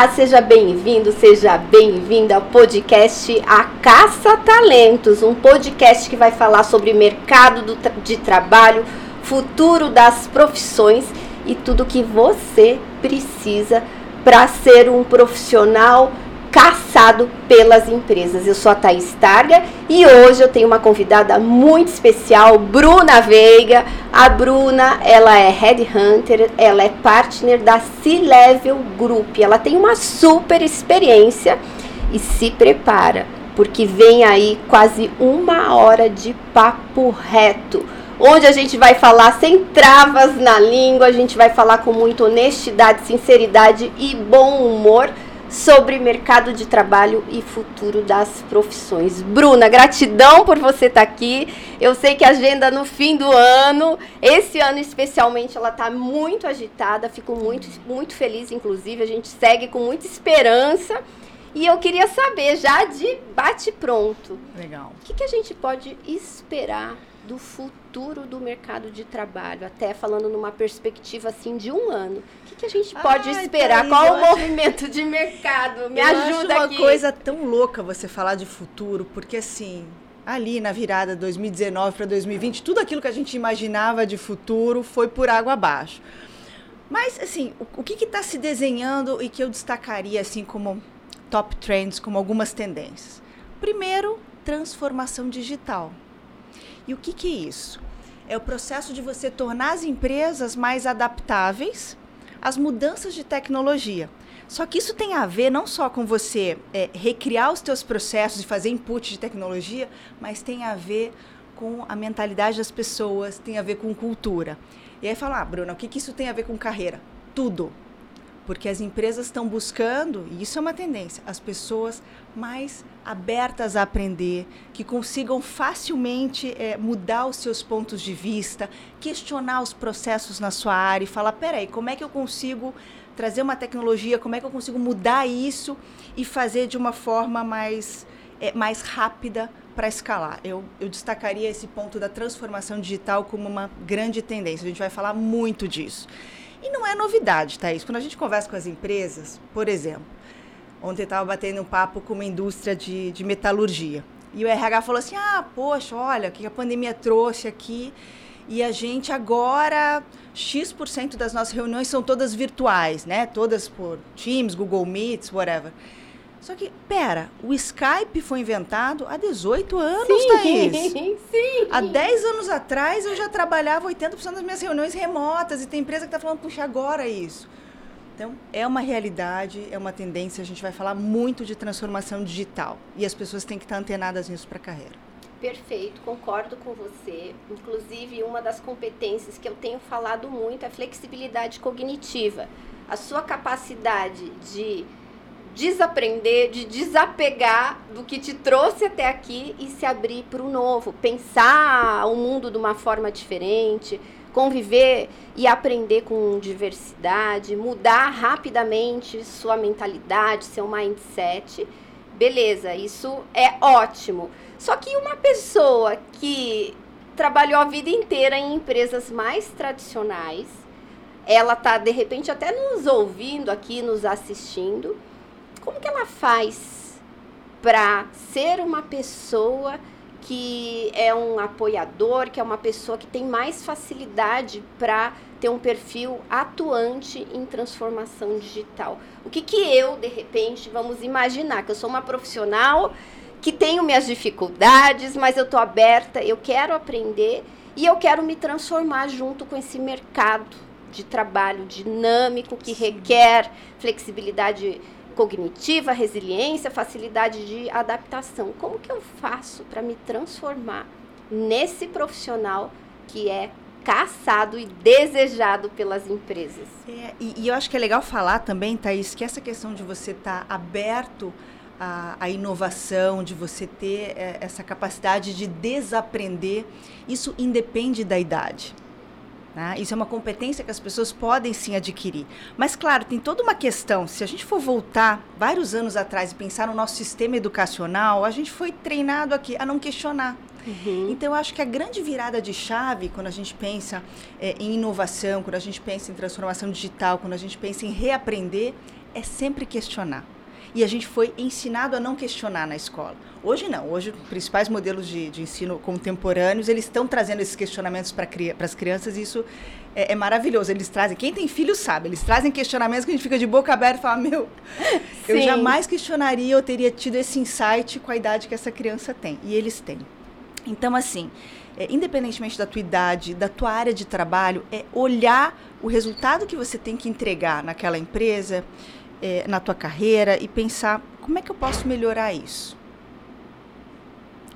Olá, seja bem-vindo, seja bem-vinda ao podcast A Caça Talentos, um podcast que vai falar sobre mercado do, de trabalho, futuro das profissões e tudo que você precisa para ser um profissional caçado pelas empresas. Eu sou a Thaís Targa e hoje eu tenho uma convidada muito especial, Bruna Veiga. A Bruna, ela é headhunter, ela é partner da C-Level Group. Ela tem uma super experiência e se prepara, porque vem aí quase uma hora de papo reto. Onde a gente vai falar sem travas na língua, a gente vai falar com muita honestidade, sinceridade e bom humor sobre mercado de trabalho e futuro das profissões. Bruna, gratidão por você estar tá aqui. Eu sei que a agenda no fim do ano, esse ano especialmente, ela está muito agitada. Fico muito, muito feliz, inclusive. A gente segue com muita esperança. E eu queria saber, já de bate pronto, Legal. o que, que a gente pode esperar do futuro do mercado de trabalho, até falando numa perspectiva assim de um ano. O que, a gente pode Ai, esperar? Thaís, Qual o acho- movimento de mercado? Me eu ajuda acho uma aqui. coisa tão louca você falar de futuro, porque assim, ali na virada 2019 para 2020, tudo aquilo que a gente imaginava de futuro foi por água abaixo. Mas assim, o, o que está se desenhando e que eu destacaria assim como top trends, como algumas tendências? Primeiro, transformação digital. E o que, que é isso? É o processo de você tornar as empresas mais adaptáveis às mudanças de tecnologia. Só que isso tem a ver não só com você é, recriar os teus processos e fazer input de tecnologia, mas tem a ver com a mentalidade das pessoas, tem a ver com cultura. E aí fala, ah, Bruna, o que, que isso tem a ver com carreira? Tudo. Porque as empresas estão buscando, e isso é uma tendência, as pessoas mais abertas a aprender, que consigam facilmente eh, mudar os seus pontos de vista, questionar os processos na sua área e falar: peraí, como é que eu consigo trazer uma tecnologia, como é que eu consigo mudar isso e fazer de uma forma mais, eh, mais rápida para escalar? Eu, eu destacaria esse ponto da transformação digital como uma grande tendência. A gente vai falar muito disso. E não é novidade, Thaís. Quando a gente conversa com as empresas, por exemplo, ontem eu estava batendo um papo com uma indústria de, de metalurgia. E o RH falou assim: ah, poxa, olha, o que a pandemia trouxe aqui. E a gente agora, X% das nossas reuniões são todas virtuais, né? Todas por Teams, Google Meets, whatever. Só que, pera, o Skype foi inventado há 18 anos, Thaís. Sim, sim. Há 10 anos atrás eu já trabalhava 80% das minhas reuniões remotas e tem empresa que está falando, puxa, agora é isso. Então, é uma realidade, é uma tendência, a gente vai falar muito de transformação digital e as pessoas têm que estar antenadas nisso para a carreira. Perfeito, concordo com você. Inclusive, uma das competências que eu tenho falado muito é flexibilidade cognitiva. A sua capacidade de desaprender, de desapegar do que te trouxe até aqui e se abrir para o novo, pensar o mundo de uma forma diferente, conviver e aprender com diversidade, mudar rapidamente sua mentalidade, seu mindset. Beleza, isso é ótimo. Só que uma pessoa que trabalhou a vida inteira em empresas mais tradicionais, ela tá de repente até nos ouvindo aqui, nos assistindo. Como que ela faz para ser uma pessoa que é um apoiador, que é uma pessoa que tem mais facilidade para ter um perfil atuante em transformação digital? O que que eu, de repente, vamos imaginar que eu sou uma profissional que tenho minhas dificuldades, mas eu estou aberta, eu quero aprender e eu quero me transformar junto com esse mercado de trabalho dinâmico que requer flexibilidade cognitiva, resiliência, facilidade de adaptação. Como que eu faço para me transformar nesse profissional que é caçado e desejado pelas empresas? É, e, e eu acho que é legal falar também, Thaís, que essa questão de você estar aberto à, à inovação, de você ter é, essa capacidade de desaprender, isso independe da idade. Né? Isso é uma competência que as pessoas podem sim adquirir. Mas, claro, tem toda uma questão. Se a gente for voltar vários anos atrás e pensar no nosso sistema educacional, a gente foi treinado aqui a não questionar. Uhum. Então, eu acho que a grande virada de chave, quando a gente pensa é, em inovação, quando a gente pensa em transformação digital, quando a gente pensa em reaprender, é sempre questionar. E a gente foi ensinado a não questionar na escola. Hoje não, hoje os principais modelos de, de ensino contemporâneos, eles estão trazendo esses questionamentos para as crianças e isso é, é, maravilhoso. Eles trazem, quem tem filho sabe, eles trazem questionamentos que a gente fica de boca aberta e fala, meu, Sim. eu jamais questionaria, eu teria tido esse insight com a idade que essa criança tem. E eles têm. Então, assim, é, independentemente da tua idade, da tua área de trabalho, é olhar o resultado que você tem que entregar naquela empresa, é, na tua carreira e pensar como é que eu posso melhorar isso.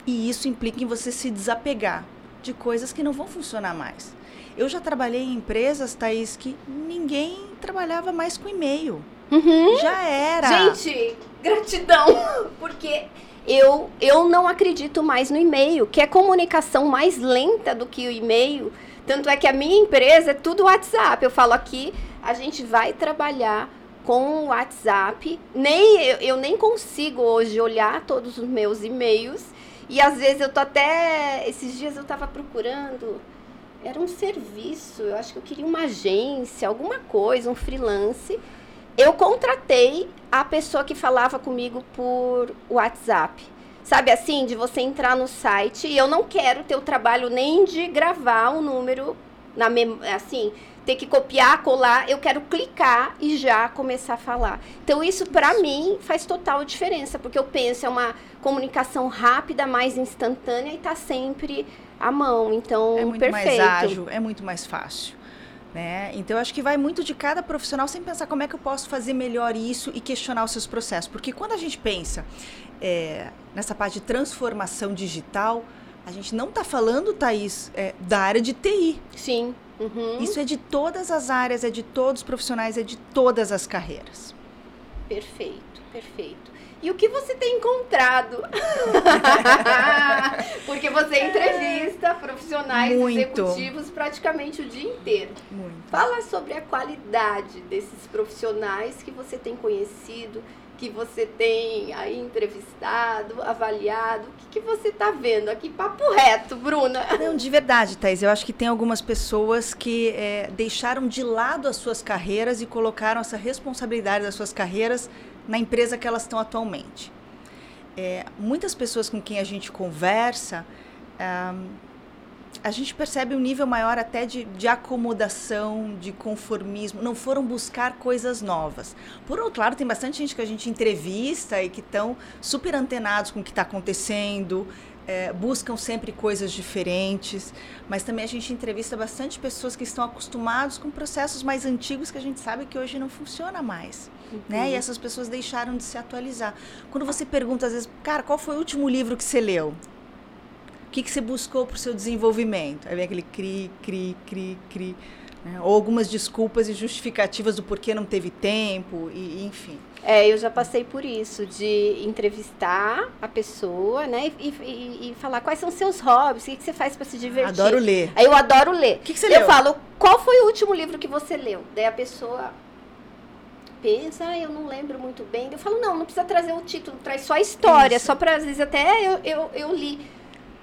E isso implica em você se desapegar de coisas que não vão funcionar mais. Eu já trabalhei em empresas, Thaís, que ninguém trabalhava mais com e-mail. Uhum. Já era. Gente, gratidão. Porque eu, eu não acredito mais no e-mail, que é comunicação mais lenta do que o e-mail. Tanto é que a minha empresa é tudo WhatsApp. Eu falo aqui, a gente vai trabalhar com o WhatsApp. Nem, eu, eu nem consigo hoje olhar todos os meus e-mails. E às vezes eu tô até. Esses dias eu tava procurando. Era um serviço, eu acho que eu queria uma agência, alguma coisa, um freelance. Eu contratei a pessoa que falava comigo por WhatsApp. Sabe assim, de você entrar no site e eu não quero ter o trabalho nem de gravar um número na assim, ter que copiar, colar, eu quero clicar e já começar a falar. Então isso para mim faz total diferença, porque eu penso é uma comunicação rápida, mais instantânea e está sempre à mão. Então, é muito perfeito. mais ágil, é muito mais fácil. Né? Então, acho que vai muito de cada profissional sem pensar como é que eu posso fazer melhor isso e questionar os seus processos. Porque quando a gente pensa é, nessa parte de transformação digital, a gente não está falando, Thaís, é, da área de TI. Sim. Uhum. Isso é de todas as áreas, é de todos os profissionais, é de todas as carreiras. Perfeito, perfeito. E o que você tem encontrado? Porque você entrevista profissionais Muito. executivos praticamente o dia inteiro. Muito. Fala sobre a qualidade desses profissionais que você tem conhecido, que você tem aí entrevistado, avaliado? O que, que você está vendo aqui? Papo reto, Bruna. Não, de verdade, Thais. Eu acho que tem algumas pessoas que é, deixaram de lado as suas carreiras e colocaram essa responsabilidade das suas carreiras na empresa que elas estão atualmente. É, muitas pessoas com quem a gente conversa a gente percebe um nível maior até de, de acomodação, de conformismo, não foram buscar coisas novas. Por outro lado, tem bastante gente que a gente entrevista e que estão super antenados com o que está acontecendo, é, buscam sempre coisas diferentes, mas também a gente entrevista bastante pessoas que estão acostumados com processos mais antigos que a gente sabe que hoje não funciona mais. Uhum. Né? E essas pessoas deixaram de se atualizar. Quando você pergunta, às vezes, cara, qual foi o último livro que você leu? Que, que você buscou para o seu desenvolvimento? Aí vem aquele cri, cri, cri, cri. Né? Ou algumas desculpas e justificativas do porquê não teve tempo, e, enfim. É, eu já passei por isso, de entrevistar a pessoa, né? E, e, e falar quais são seus hobbies, o que, que você faz para se divertir. Adoro ler. Aí eu adoro ler. O que, que você eu leu? Eu falo, qual foi o último livro que você leu? Daí a pessoa pensa, ah, eu não lembro muito bem. Eu falo, não, não precisa trazer o título, traz só a história, isso. só para às vezes até eu, eu, eu li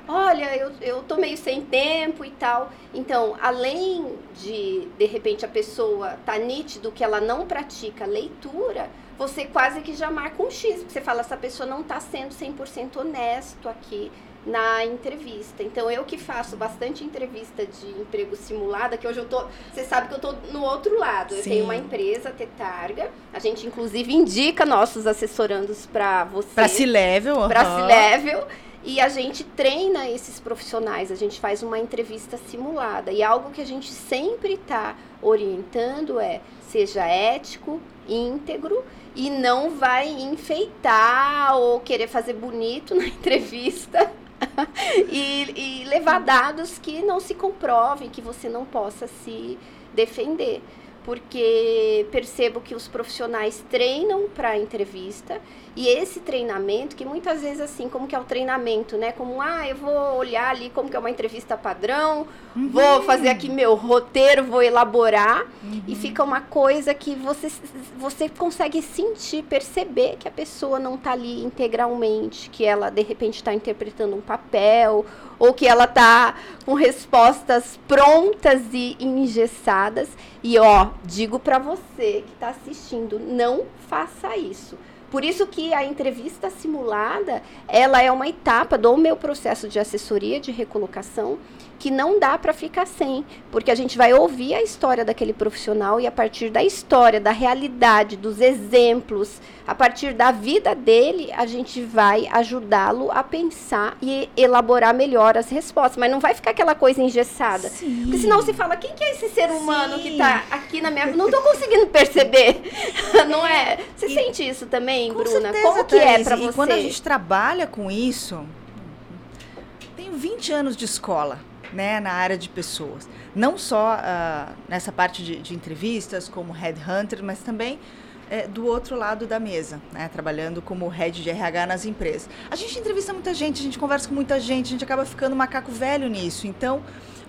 olha, eu, eu tô meio sem tempo e tal. Então, além de, de repente, a pessoa tá nítido que ela não pratica leitura, você quase que já marca um X, porque você fala, essa pessoa não tá sendo 100% honesto aqui na entrevista. Então, eu que faço bastante entrevista de emprego simulada, que hoje eu tô, você sabe que eu tô no outro lado. Eu tenho uma empresa, Tetarga, a gente inclusive indica nossos assessorandos para você. Para C-Level. Para uhum. C-Level. E a gente treina esses profissionais, a gente faz uma entrevista simulada. E algo que a gente sempre está orientando é seja ético, íntegro e não vai enfeitar ou querer fazer bonito na entrevista e, e levar dados que não se comprovem, que você não possa se defender porque percebo que os profissionais treinam para a entrevista e esse treinamento, que muitas vezes assim, como que é o treinamento, né? Como, ah, eu vou olhar ali como que é uma entrevista padrão, uhum. vou fazer aqui meu roteiro, vou elaborar uhum. e fica uma coisa que você, você consegue sentir, perceber que a pessoa não está ali integralmente, que ela de repente está interpretando um papel ou que ela está com respostas prontas e engessadas. E ó, digo para você que está assistindo, não faça isso. Por isso que a entrevista simulada, ela é uma etapa do meu processo de assessoria de recolocação que não dá para ficar sem, porque a gente vai ouvir a história daquele profissional e a partir da história, da realidade, dos exemplos, a partir da vida dele, a gente vai ajudá-lo a pensar e elaborar melhor as respostas, mas não vai ficar aquela coisa engessada. Sim. Porque senão se fala, quem que é esse ser humano Sim. que está aqui na minha Não estou conseguindo perceber. não é? Você e, sente isso também, Bruna? Certeza, Como que é para você? E quando a gente trabalha com isso, tenho 20 anos de escola né, na área de pessoas. Não só uh, nessa parte de, de, entrevistas, como headhunter, mas também é, do outro lado da mesa, né, trabalhando como head de RH nas empresas. A gente entrevista muita gente, a gente conversa com muita gente, a gente acaba ficando macaco velho nisso. Então,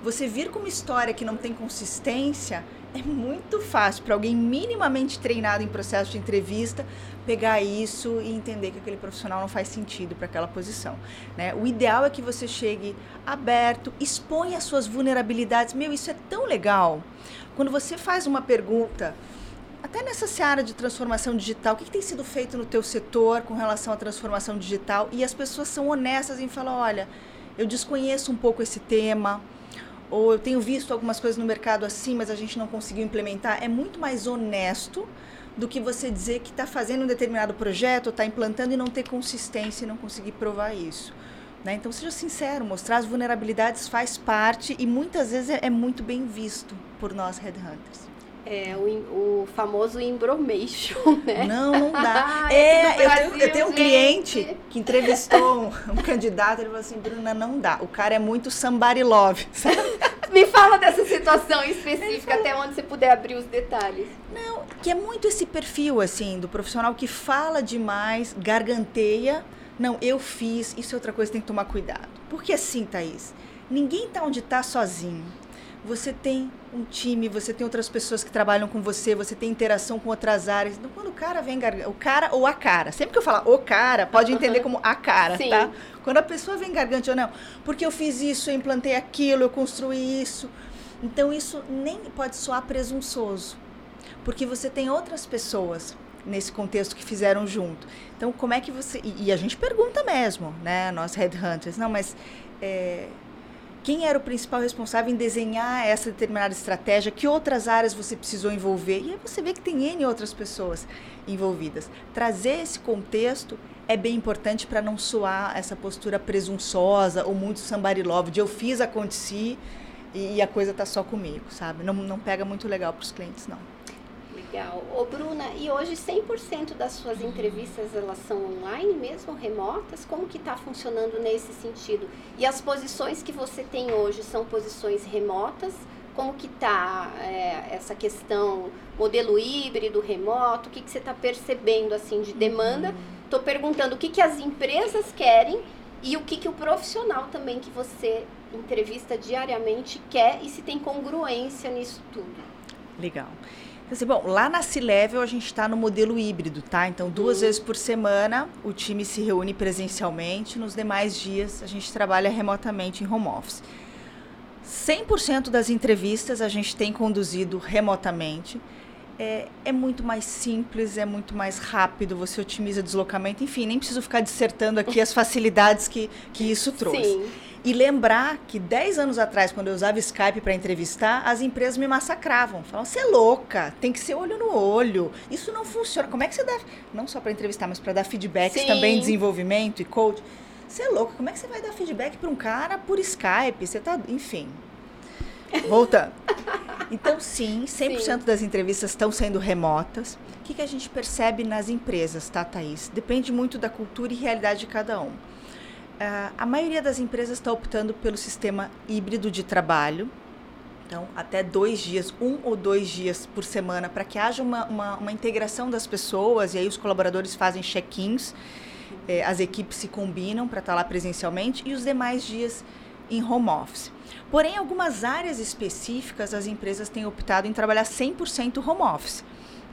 você vir com uma história que não tem consistência é muito fácil para alguém minimamente treinado em processo de entrevista pegar isso e entender que aquele profissional não faz sentido para aquela posição. Né? O ideal é que você chegue aberto, exponha as suas vulnerabilidades. Meu, isso é tão legal. Quando você faz uma pergunta, até nessa seara de transformação digital, o que, que tem sido feito no teu setor com relação à transformação digital? E as pessoas são honestas em falar, olha, eu desconheço um pouco esse tema, ou eu tenho visto algumas coisas no mercado assim, mas a gente não conseguiu implementar. É muito mais honesto do que você dizer que está fazendo um determinado projeto, está implantando e não ter consistência e não conseguir provar isso. Né? Então, seja sincero, mostrar as vulnerabilidades faz parte e muitas vezes é, é muito bem visto por nós headhunters. É, o, o famoso embromation, né? Não, não dá. é, Brasil, eu, tenho, eu tenho, um cliente que entrevistou um, um, candidato, ele falou assim, Bruna, não dá. O cara é muito somebody love? Me fala dessa situação específica, até onde você puder abrir os detalhes. Não, que é muito esse perfil, assim, do profissional que fala demais, garganteia. Não, eu fiz, isso é outra coisa tem que tomar cuidado. Porque assim, Thaís, ninguém tá onde tá sozinho você tem um time, você tem outras pessoas que trabalham com você, você tem interação com outras áreas. Então, quando o cara vem garganta, o cara ou a cara, sempre que eu falar o cara, pode entender como a cara, Sim. tá? Quando a pessoa vem gargante ou não, porque eu fiz isso, eu implantei aquilo, eu construí isso. Então, isso nem pode soar presunçoso, porque você tem outras pessoas nesse contexto que fizeram junto. Então, como é que você. E, e a gente pergunta mesmo, né, nós headhunters, não, mas. É, quem era o principal responsável em desenhar essa determinada estratégia, que outras áreas você precisou envolver. E aí você vê que tem N outras pessoas envolvidas. Trazer esse contexto é bem importante para não soar essa postura presunçosa ou muito somebody love, de eu fiz, aconteci e a coisa tá só comigo, sabe? Não, não pega muito legal para os clientes, não. Legal. Ô Bruna, e hoje 100% das suas entrevistas elas são online mesmo, remotas? Como que está funcionando nesse sentido? E as posições que você tem hoje são posições remotas? Como que está é, essa questão modelo híbrido, remoto? O que, que você está percebendo assim de demanda? Estou uhum. perguntando o que, que as empresas querem e o que, que o profissional também que você entrevista diariamente quer e se tem congruência nisso tudo. Legal. Assim, bom, lá na C-Level a gente está no modelo híbrido, tá? Então, duas uhum. vezes por semana o time se reúne presencialmente, nos demais dias a gente trabalha remotamente em home office. 100% das entrevistas a gente tem conduzido remotamente. É, é, muito mais simples, é muito mais rápido, você otimiza deslocamento, enfim, nem preciso ficar dissertando aqui as facilidades que, que isso trouxe. Sim. E lembrar que 10 anos atrás, quando eu usava Skype para entrevistar, as empresas me massacravam. Falavam, você é louca, tem que ser olho no olho. Isso não funciona. Como é que você dá. Não só para entrevistar, mas para dar feedbacks Sim. também, desenvolvimento e coach. Você é louca, como é que você vai dar feedback para um cara por Skype? Você tá. Enfim. Voltando. Então, sim, 100% sim. das entrevistas estão sendo remotas. O que, que a gente percebe nas empresas, tá, Thaís? Depende muito da cultura e realidade de cada um. Uh, a maioria das empresas está optando pelo sistema híbrido de trabalho. Então, até dois dias, um ou dois dias por semana, para que haja uma, uma, uma, integração das pessoas, e aí os colaboradores fazem check-ins, eh, as equipes se combinam para estar tá lá presencialmente, e os demais dias em home office. Porém, algumas áreas específicas, as empresas têm optado em trabalhar 100% home office,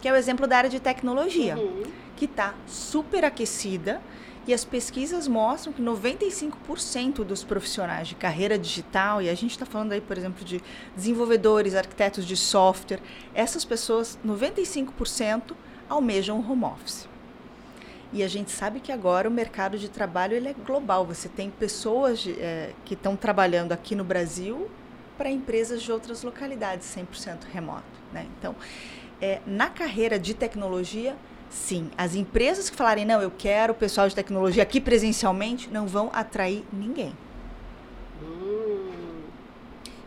que é o exemplo da área de tecnologia, uhum. que está super aquecida E as pesquisas mostram que 95% dos profissionais de carreira digital, e a gente está falando aí, por exemplo, de desenvolvedores, arquitetos de software, essas pessoas, 95% almejam home office. E a gente sabe que agora o mercado de trabalho ele é global. Você tem pessoas de, é, que estão trabalhando aqui no Brasil para empresas de outras localidades, 100% remoto. Né? Então, é, na carreira de tecnologia, sim, as empresas que falarem, não, eu quero o pessoal de tecnologia aqui presencialmente, não vão atrair ninguém. Hum.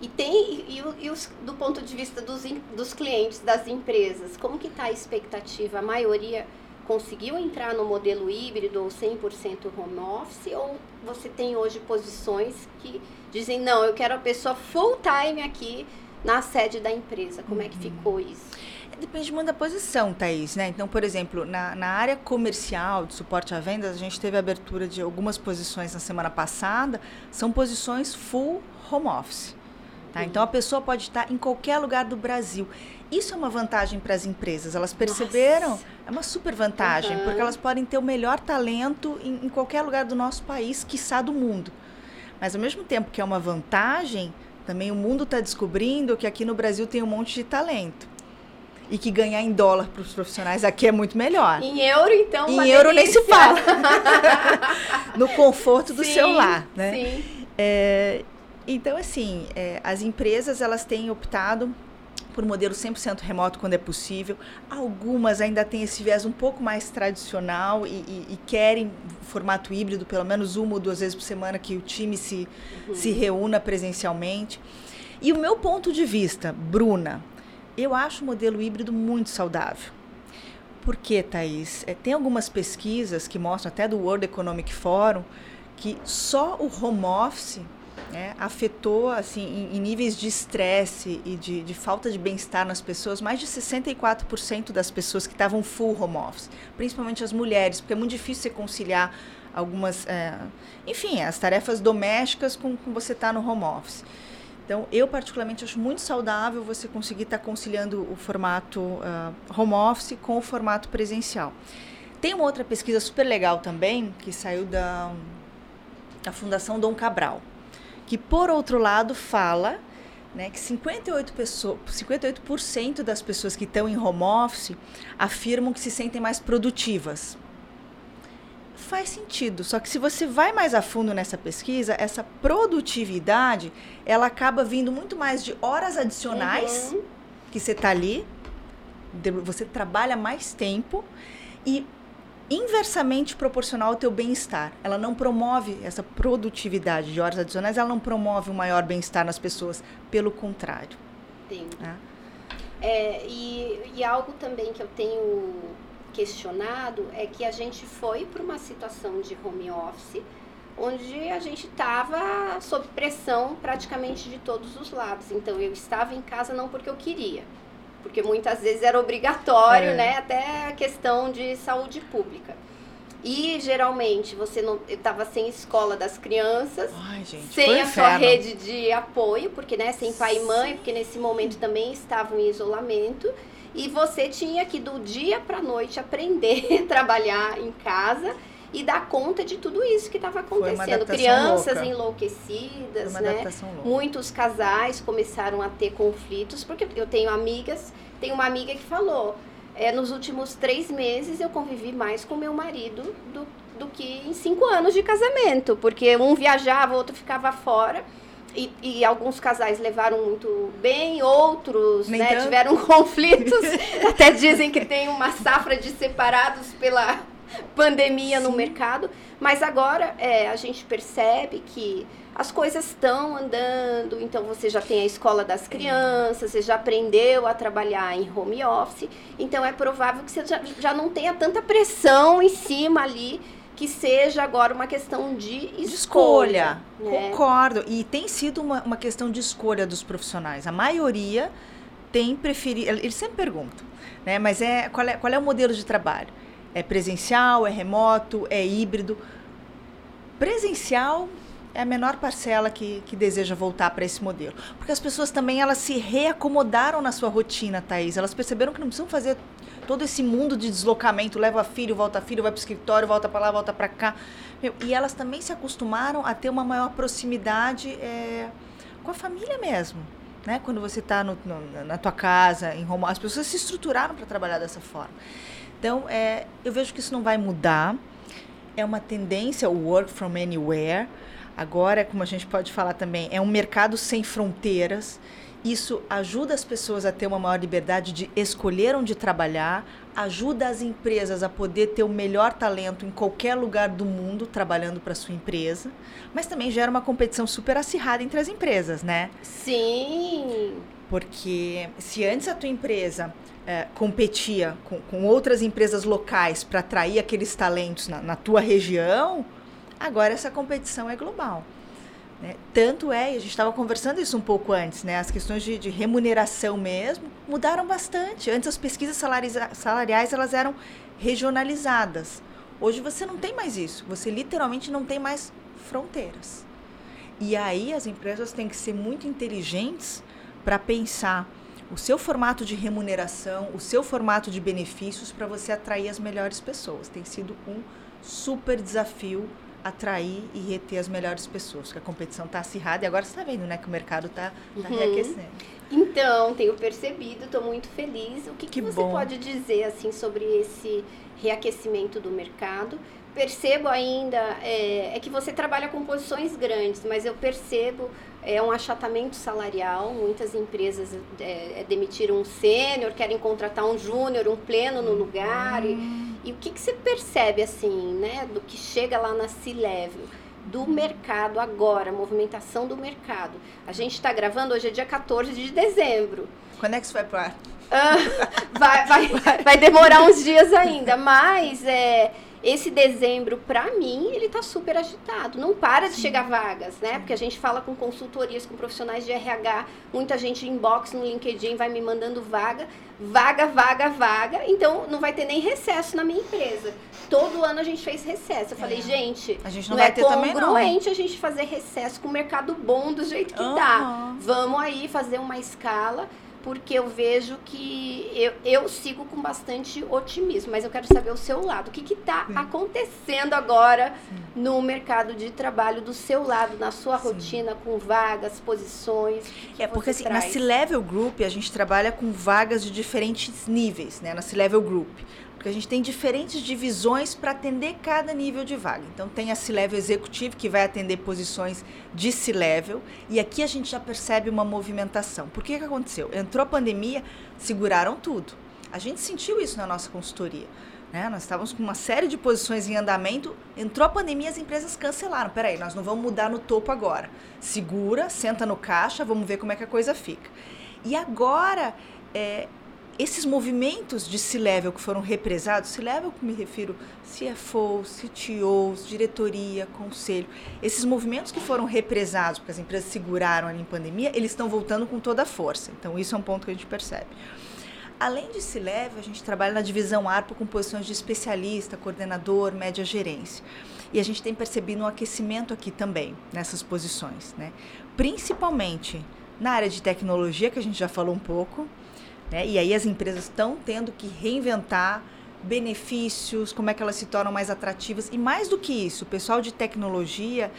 E tem, e, e, os, do ponto de vista dos, dos clientes, das empresas, como que está a expectativa? A maioria conseguiu entrar no modelo híbrido ou 100% home office? Ou você tem hoje posições que dizem, não, eu quero a pessoa full time aqui na sede da empresa? Como é que uhum. ficou isso? Depende muito da posição, Thaís, né? Então, por exemplo, na, na área comercial de suporte à vendas, a gente teve a abertura de algumas posições na semana passada, são posições full home office. Tá? Então, a pessoa pode estar em qualquer lugar do Brasil. Isso é uma vantagem para as empresas. Elas perceberam, Nossa. é uma super vantagem, uhum. porque elas podem ter o melhor talento em, em qualquer lugar do nosso país, quiçá do mundo. Mas ao mesmo tempo que é uma vantagem, também o mundo está descobrindo que aqui no Brasil tem um monte de talento. E que ganhar em dólar para os profissionais aqui é muito melhor. Em euro, então. Em euro delícia. nem se fala. no conforto do sim, seu lar, né? Sim. É, então, assim, é, as empresas elas têm optado por modelo 100% remoto quando é possível. Algumas ainda têm esse viés um pouco mais tradicional e, e, e, querem formato híbrido, pelo menos uma ou duas vezes por semana que o time se, uhum. se reúna presencialmente. E o meu ponto de vista, Bruna, eu acho o modelo híbrido muito saudável. Por quê, Thaís? É, tem algumas pesquisas que mostram, até do World Economic Forum, que só o home office né, afetou assim em, em, níveis de estresse e de, de, falta de bem-estar nas pessoas, mais de 64% das pessoas que estavam full home office, principalmente as mulheres, porque é muito difícil você conciliar algumas, é, enfim, as tarefas domésticas com, com você estar tá no home office. Então, eu particularmente acho muito saudável você conseguir estar tá conciliando o formato uh, home office com o formato presencial. Tem uma outra pesquisa super legal também, que saiu da, da Fundação Dom Cabral que por outro lado fala né, que 58%, pessoas, 58 das pessoas que estão em home office afirmam que se sentem mais produtivas. Faz sentido, só que se você vai mais a fundo nessa pesquisa, essa produtividade, ela acaba vindo muito mais de horas adicionais uhum. que você está ali, você trabalha mais tempo e inversamente proporcional ao teu bem-estar. Ela não promove essa produtividade de horas adicionais, ela não promove um maior bem-estar nas pessoas, pelo contrário. Entendo. Né? É, e, e algo também que eu tenho questionado é que a gente foi para uma situação de home office onde a gente estava sob pressão praticamente de todos os lados. Então eu estava em casa não porque eu queria, porque muitas vezes era obrigatório, é. né? Até a questão de saúde pública. E geralmente você não estava sem escola das crianças, Ai, gente, sem a sua rede de apoio, porque né, sem pai e mãe, porque nesse momento também estavam em isolamento. E você tinha que do dia para noite aprender a trabalhar em casa e dar conta de tudo isso que estava acontecendo. Crianças louca. enlouquecidas, né? Muitos casais começaram a ter conflitos, porque eu tenho amigas, tem uma amiga que falou, é, nos últimos três meses eu convivi mais com meu marido do, do que em cinco anos de casamento, porque um viajava, o outro ficava fora. E, e, alguns casais levaram muito bem, outros né, tiveram conflitos. Até dizem que tem uma safra de separados pela pandemia Sim. no mercado, mas agora é, a gente percebe que as coisas estão andando, então você já tem a escola das crianças, você já aprendeu a trabalhar em home office, então é provável que você já, já não tenha tanta pressão em cima ali que seja agora uma questão de escolha. De escolha. Né? Concordo. E tem sido uma, uma questão de escolha dos profissionais. A maioria tem preferido. Eles sempre perguntam, né? Mas é qual, é qual é o modelo de trabalho? É presencial, é remoto, é híbrido. Presencial é a menor parcela que, que deseja voltar para esse modelo. Porque as pessoas também elas se reacomodaram na sua rotina, Thaís. Elas perceberam que não precisam fazer todo esse mundo de deslocamento, leva filho, volta filho, vai para o escritório, volta para lá, volta para cá. Meu, e elas também se acostumaram a ter uma maior proximidade é, com a família mesmo. Né? Quando você está na tua casa, em home, as pessoas se estruturaram para trabalhar dessa forma. Então, é, eu vejo que isso não vai mudar. É uma tendência o work from anywhere. Agora, como a gente pode falar também, é um mercado sem fronteiras. Isso ajuda as pessoas a ter uma maior liberdade de escolher onde trabalhar, ajuda as empresas a poder ter o melhor talento em qualquer lugar do mundo trabalhando para sua empresa, mas também gera uma competição super acirrada entre as empresas, né? Sim. Porque se antes a tua empresa é, competia com, com, outras empresas locais para atrair aqueles talentos na, na tua região, agora essa competição é global. Né? Tanto é, e a gente estava conversando isso um pouco antes, né? as questões de, de, remuneração mesmo mudaram bastante. Antes as pesquisas salariais elas eram regionalizadas. Hoje você não tem mais isso. Você literalmente não tem mais fronteiras. E aí as empresas têm que ser muito inteligentes para pensar o seu formato de remuneração, o seu formato de benefícios para você atrair as melhores pessoas. Tem sido um super desafio atrair e reter as melhores pessoas, porque a competição está acirrada e agora você está vendo, né, que o mercado está tá, uhum. reaquecendo. Então, tenho percebido, estou muito feliz. O que, que, que você bom. pode dizer assim sobre esse reaquecimento do mercado? Percebo ainda é, é que você trabalha com posições grandes, mas eu percebo é um achatamento salarial. Muitas empresas é, é demitiram um sênior, querem contratar um júnior, um pleno no lugar. Hum. E, e, o que, que você percebe, assim, né, do que chega lá na C-Level? Do mercado agora, movimentação do mercado. A gente está gravando, hoje é dia 14 de dezembro. Quando é que isso vai pro ar? Ah, vai, vai, vai demorar uns dias ainda, mas é, esse dezembro, para mim, ele tá super agitado. Não para de Sim. chegar vagas, né? Porque a gente fala com consultorias, com profissionais de RH, muita gente inbox no LinkedIn vai me mandando vaga, vaga, vaga, vaga. Então, não vai ter nem recesso na minha empresa. Todo ano a gente fez recesso. Eu falei, é. gente, a gente não, não vai é ter congruente a gente fazer recesso com o mercado bom do jeito que uhum. tá. Vamos aí fazer uma escala porque eu vejo que eu, eu sigo com bastante otimismo, mas eu quero saber o seu lado. O que está acontecendo agora Sim. no mercado de trabalho do seu lado, na sua Sim. rotina, com vagas, posições? é, porque assim, traz? na C-Level Group a gente trabalha com vagas de diferentes níveis, né? Na C-Level Group porque a gente tem diferentes divisões para atender cada nível de vaga. Então tem a C-Level Executive, que vai atender posições de C-Level, e aqui a gente já percebe uma movimentação. Por que, que aconteceu? Entrou a pandemia, seguraram tudo. A gente sentiu isso na nossa consultoria. Né? Nós estávamos com uma série de posições em andamento, entrou a pandemia as empresas cancelaram. Peraí, nós não vamos mudar no topo agora. Segura, senta no caixa, vamos ver como é que a coisa fica. E agora, é, esses movimentos de C-Level que foram represados, C-Level que me refiro CFO, CTOs, diretoria, conselho, esses movimentos que foram represados, porque as empresas seguraram ali em pandemia, eles estão voltando com toda a força. Então, isso é um ponto que a gente percebe. Além de C-Level, a gente trabalha na divisão ARPA com posições de especialista, coordenador, média gerência. E a gente tem percebido um aquecimento aqui também, nessas posições. Né? Principalmente na área de tecnologia, que a gente já falou um pouco, né? E aí as empresas estão tendo que reinventar benefícios, como é que elas se tornam mais atrativas. E mais do que isso, o pessoal de tecnologia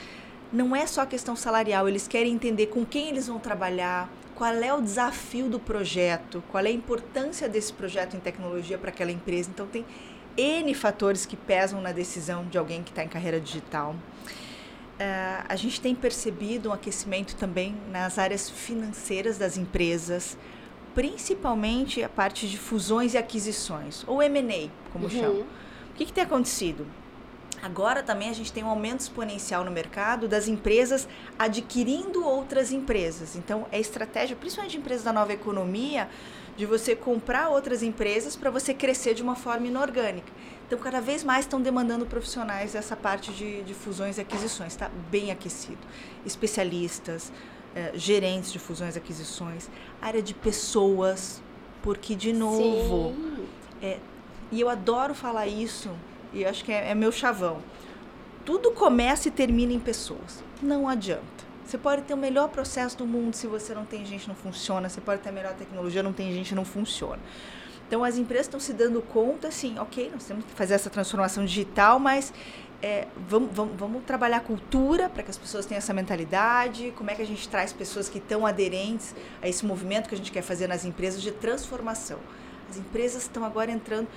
não é só questão salarial, eles querem entender com quem eles vão trabalhar, qual é o desafio do projeto, qual é a importância desse projeto em tecnologia para aquela empresa. Então, tem N fatores que pesam na decisão de alguém que está em carreira digital. Uh, a gente tem percebido um aquecimento também nas áreas financeiras das empresas, principalmente a parte de fusões e aquisições, ou M&A, como uhum. chamam. O que, que tem acontecido? Agora também a gente tem um aumento exponencial no mercado das empresas adquirindo outras empresas. Então, é estratégia, principalmente de empresas da nova economia, de você comprar outras empresas para você crescer de uma forma inorgânica. Então, cada vez mais estão demandando profissionais dessa parte de, de fusões e aquisições. Está bem aquecido. Especialistas, eh, gerentes de fusões e aquisições, área de pessoas, porque, de novo, é, e eu adoro falar isso, e acho que é, é meu chavão. tudo começa e termina em pessoas. Não adianta. Você pode ter o melhor processo do mundo, se você não tem gente, não funciona. Você pode ter a melhor tecnologia, não tem gente, não funciona. Então as empresas estão se dando conta, assim, ok, nós temos que fazer essa transformação digital, mas é, vamos, vamos, vamos, trabalhar cultura para que as pessoas tenham essa mentalidade, como é que a gente traz pessoas que estão aderentes a esse movimento que a gente quer fazer nas empresas de transformação. As empresas estão agora entrando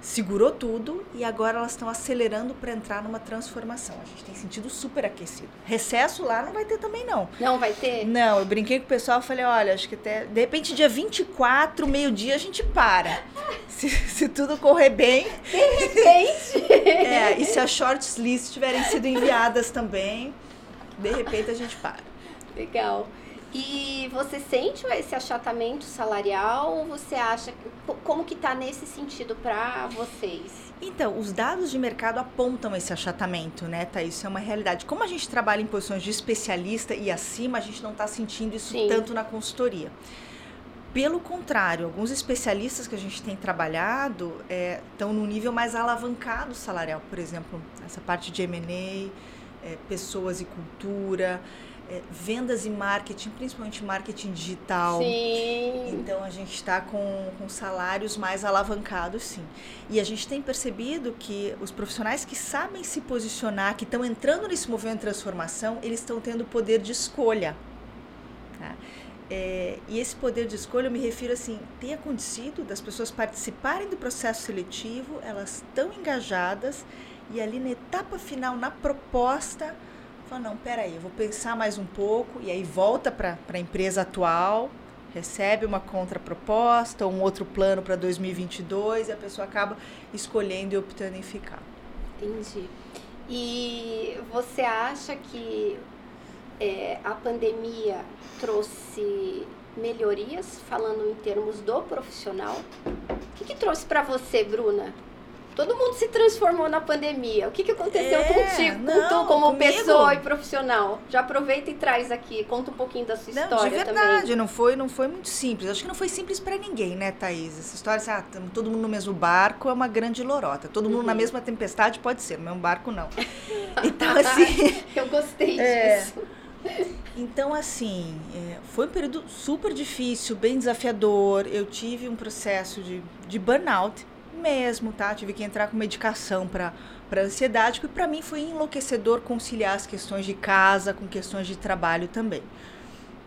segurou tudo e agora elas estão acelerando para entrar numa transformação. A gente tem sentido super aquecido. Recesso lá não vai ter também, não. Não vai ter? Não, eu brinquei com o pessoal, falei, olha, acho que até, de repente, dia 24, meio-dia, a gente para. Se, se tudo correr bem. De repente. é, e se as shorts list tiverem sido enviadas também, de repente a gente para. Legal. E você sente esse achatamento salarial ou você acha como que está nesse sentido para vocês? Então, os dados de mercado apontam esse achatamento, né, Tá, Isso é uma realidade. Como a gente trabalha em posições de especialista e acima, a gente não está sentindo isso Sim. tanto na consultoria. Pelo contrário, alguns especialistas que a gente tem trabalhado estão é, no nível mais alavancado salarial, por exemplo, essa parte de M&A, é, pessoas e cultura, é, vendas e marketing, principalmente marketing digital. Sim. Então a gente está com, com salários mais alavancados, sim. E a gente tem percebido que os profissionais que sabem se posicionar, que estão entrando nesse movimento de transformação, eles estão tendo poder de escolha. Tá? É, e esse poder de escolha, eu me refiro assim, tem acontecido das pessoas participarem do processo seletivo, elas estão engajadas e ali na etapa final, na proposta, Fala, não, peraí, eu vou pensar mais um pouco, e aí volta para a empresa atual, recebe uma contraproposta, um outro plano para 2022, e a pessoa acaba escolhendo e optando em ficar. Entendi. E você acha que é, a pandemia trouxe melhorias, falando em termos do profissional? O que, que trouxe para você, Bruna? Todo mundo se transformou na pandemia. O que, que aconteceu é, contigo, não, com tu, como comigo? pessoa e profissional? Já aproveita e traz aqui, conta um pouquinho da sua não, história de verdade, também. não foi, não foi muito simples. Acho que não foi simples para ninguém, né, Thaís? Essa história, assim, ah, todo mundo no mesmo barco é uma grande lorota. Todo mundo uhum. na mesma tempestade pode ser, no mesmo barco não. Então, assim... Eu gostei é, disso. Então, assim, é, foi um período super difícil, bem desafiador. Eu tive um processo de, de burnout mesmo, tá? Tive que entrar com medicação para para ansiedade, porque para mim foi enlouquecedor conciliar as questões de casa com questões de trabalho também.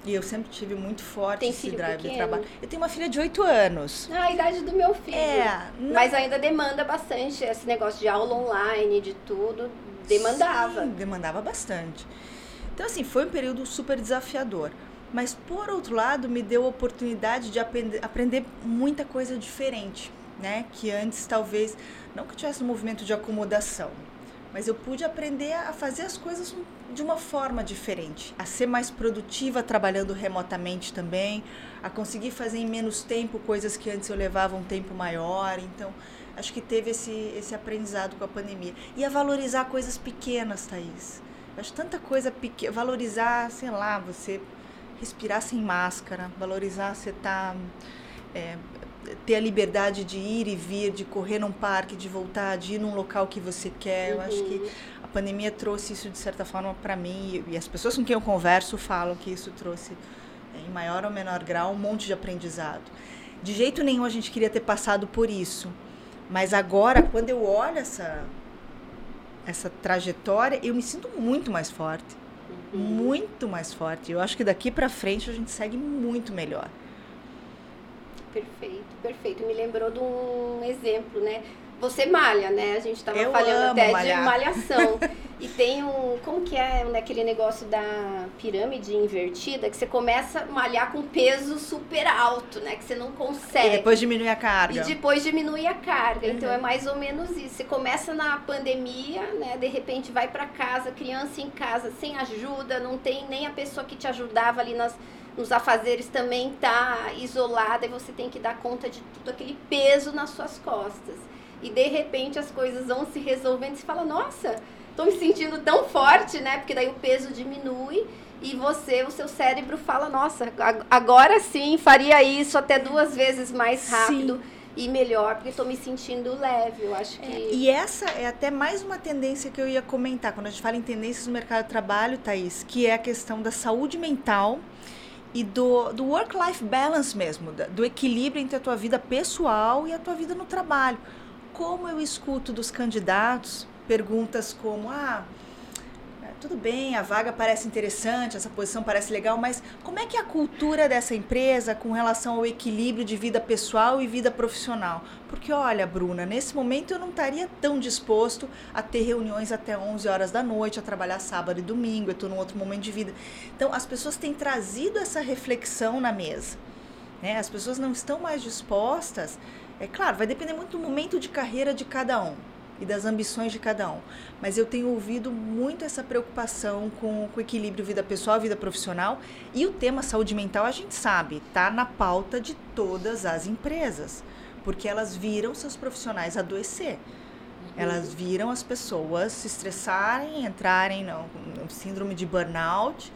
E eu sempre tive muito forte Tem esse drive pequeno? de trabalho. Eu tenho uma filha de 8 anos. Ah, a idade do meu filho. É, não... Mas ainda demanda bastante esse negócio de aula online, de tudo. Demandava. Sim, demandava bastante. Então, assim, foi um período super desafiador. Mas, por outro lado, me deu a oportunidade de aprender, aprender muita coisa diferente né? Que antes talvez não que tivesse um movimento de acomodação, mas eu pude aprender a fazer as coisas de uma forma diferente, a ser mais produtiva trabalhando remotamente também, a conseguir fazer em menos tempo coisas que antes eu levava um tempo maior. Então, acho que teve esse, esse aprendizado com a pandemia. E a valorizar coisas pequenas, Thaís. Acho tanta coisa pequena. Valorizar, sei lá, você respirar sem máscara, valorizar você estar. Tá, é, ter a liberdade de ir e vir, de correr num parque, de voltar, de ir num local que você quer. Uhum. Eu acho que uhum. a pandemia trouxe isso de certa forma para mim e, as pessoas com quem eu converso falam que isso trouxe é, em maior ou menor grau um monte de aprendizado. De jeito nenhum a gente queria ter passado por isso, mas agora quando eu olho essa essa trajetória, eu me sinto muito mais forte. Uhum. Muito mais forte. Eu acho que daqui para frente a gente segue muito melhor. Perfeito, perfeito. Me lembrou de um exemplo, né? Você malha, né? A gente estava falando até malhar. de malhação. e tem um. Como que é né, aquele negócio da pirâmide invertida? Que você começa a malhar com peso super alto, né? Que você não consegue. E depois diminui a carga. E depois diminui a carga. Uhum. Então é mais ou menos isso. Você começa na pandemia, né? De repente vai para casa, criança em casa, sem ajuda, não tem nem a pessoa que te ajudava ali nas nos afazeres também tá isolada e você tem que dar conta de tudo aquele peso nas suas costas. E de repente as coisas vão se resolvendo e você fala, nossa, estou me sentindo tão forte, né? Porque daí o peso diminui e você, o seu cérebro fala, nossa, agora sim faria isso até duas vezes mais rápido. Sim. ir melhor, porque estou me sentindo leve. Eu acho que. É, e essa é até mais uma tendência que eu ia comentar quando a gente fala em tendências no mercado de trabalho, Thaís, que é a questão da saúde mental e do, do work-life balance mesmo, do equilíbrio entre a tua vida pessoal e a tua vida no trabalho. Como eu escuto dos candidatos perguntas como: ah tudo bem, a vaga parece interessante, essa posição parece legal, mas como é que é a cultura dessa empresa com relação ao equilíbrio de vida pessoal e vida profissional? Porque olha, Bruna, nesse momento eu não estaria tão disposto a ter reuniões até 11 horas da noite, a trabalhar sábado e domingo, eu estou num outro momento de vida. Então, as pessoas têm trazido essa reflexão na mesa. Né? As pessoas não estão mais dispostas. É claro, vai depender muito do momento de carreira de cada um e das ambições de cada um. Mas eu tenho ouvido muito essa preocupação com, com o equilíbrio vida pessoal vida profissional. E o tema saúde mental, a gente sabe, está na pauta de todas as empresas, porque elas viram seus profissionais adoecer. Elas viram as pessoas se estressarem, entrarem no, no síndrome de burnout.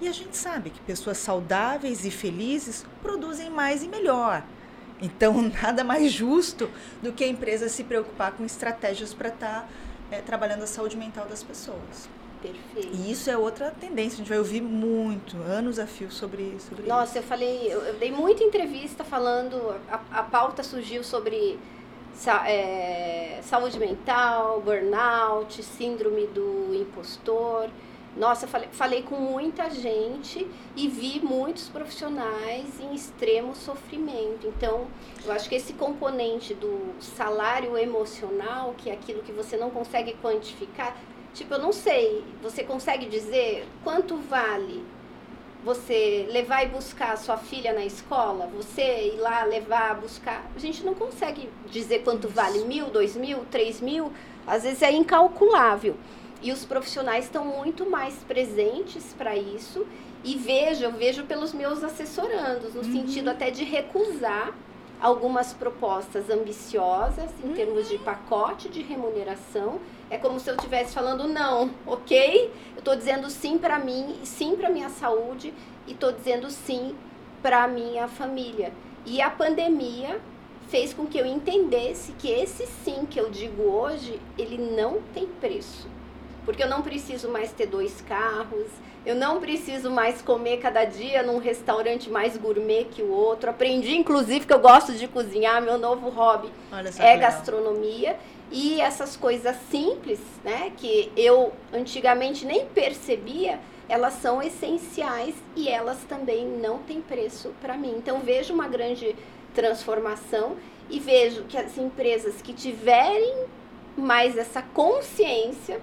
E a gente sabe que pessoas saudáveis e felizes produzem mais e melhor. Então, nada mais justo do que a empresa se preocupar com estratégias para estar tá, é, trabalhando a saúde mental das pessoas. Perfeito. E isso é outra tendência, a gente vai ouvir muito, anos a fio sobre, sobre Nossa, isso. eu falei, eu, eu, dei muita entrevista falando, a, a pauta surgiu sobre sa, é, saúde mental, burnout, síndrome do impostor. Nossa, falei, falei com muita gente e vi muitos profissionais em extremo sofrimento. Então, eu acho que esse componente do salário emocional, que é aquilo que você não consegue quantificar, tipo, eu não sei, você consegue dizer quanto vale você levar e buscar a sua filha na escola, você ir lá levar, buscar. A gente não consegue dizer quanto vale mil, dois mil, três mil, às vezes é incalculável. E os profissionais estão muito mais presentes para isso. E vejo, eu vejo pelos meus assessorandos, no uhum. sentido até de recusar algumas propostas ambiciosas em uhum. termos de pacote de remuneração. É como se eu estivesse falando não, ok? Eu estou dizendo sim para mim, sim para minha saúde e estou dizendo sim para minha família. E a pandemia fez com que eu entendesse que esse sim que eu digo hoje, ele não tem preço porque eu não preciso mais ter dois carros, eu não preciso mais comer cada dia num restaurante mais gourmet que o outro. Aprendi, inclusive, que eu gosto de cozinhar, meu novo hobby é gastronomia. E essas coisas simples, né, que eu antigamente nem percebia, elas são essenciais e elas também não têm preço para mim. Então vejo uma grande transformação e vejo que as empresas que tiverem mais essa consciência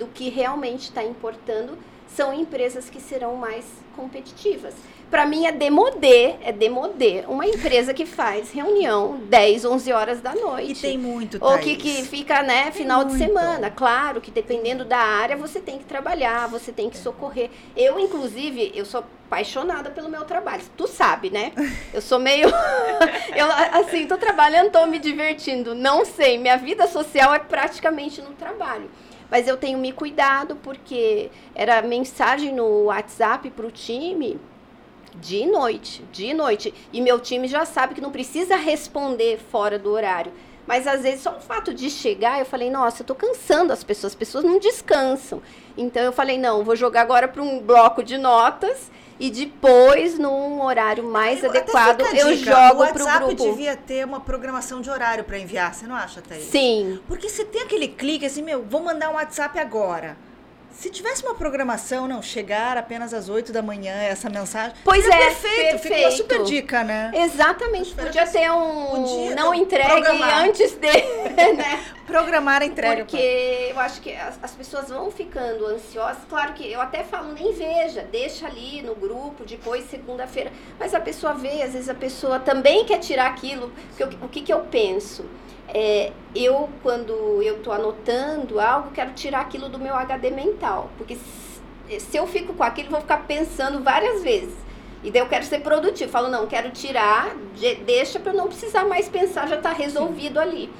do que realmente está importando são empresas que serão mais competitivas. Para mim é demodê, é demodê. Uma empresa que faz reunião 10, 11 horas da noite. E tem muito, Thaís. Ou que, que fica, né, tem final muito. de semana. Claro que dependendo da área, você tem que trabalhar, você tem que socorrer. Eu, inclusive, eu sou apaixonada pelo meu trabalho. Tu sabe, né? Eu sou meio... eu, assim, tô trabalhando, tô me divertindo. Não sei, minha vida social é praticamente no trabalho. Mas eu tenho me cuidado porque era mensagem no WhatsApp para o time de noite, de noite. E meu time já sabe que não precisa responder fora do horário. Mas às vezes só o fato de chegar, eu falei, nossa, eu tô cansando as pessoas, as pessoas não descansam. Então eu falei, não, vou jogar agora para um bloco de notas e depois, num horário mais eu adequado, eu jogo para o grupo. O WhatsApp devia ter uma programação de horário para enviar, você não acha, Thaís? Sim. Porque você tem aquele clique assim, meu, vou mandar um WhatsApp agora. Se tivesse uma programação, não, chegar apenas às 8 da manhã, essa mensagem. Pois é, perfeito. perfeito. Fica uma super dica, né? Exatamente. Podia ter um. Podia, não entregue programar. antes de. né? Programar a entrega. Porque eu acho que as, as, pessoas vão ficando ansiosas. Claro que eu até falo, nem veja, deixa ali no grupo, depois segunda-feira. Mas a pessoa vê, às vezes a pessoa também quer tirar aquilo. Eu, o que, que eu penso? É, eu, quando eu estou anotando algo, quero tirar aquilo do meu HD mental. Porque se, eu fico com aquilo, vou ficar pensando várias vezes. E daí eu quero ser produtivo. Falo, não, quero tirar, deixa para não precisar mais pensar, já está resolvido Sim. ali.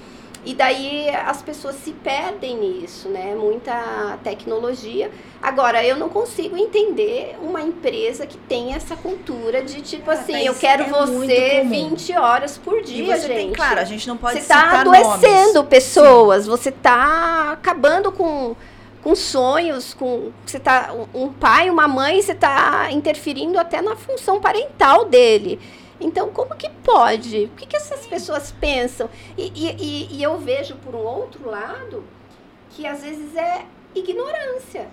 E daí as pessoas se perdem nisso, né? Muita tecnologia. Agora, eu não consigo entender uma empresa que tem essa cultura de tipo assim, eu quero é você 20 horas por dia, gente. Tem, claro, a gente não pode Você está adoecendo nomes. pessoas, Sim. você está acabando com com sonhos, com você tá um pai, uma mãe, você está interferindo até na função parental dele. Então, como que pode? O que, que essas pessoas pensam? E, e, e eu vejo, por um outro lado, que às vezes é ignorância.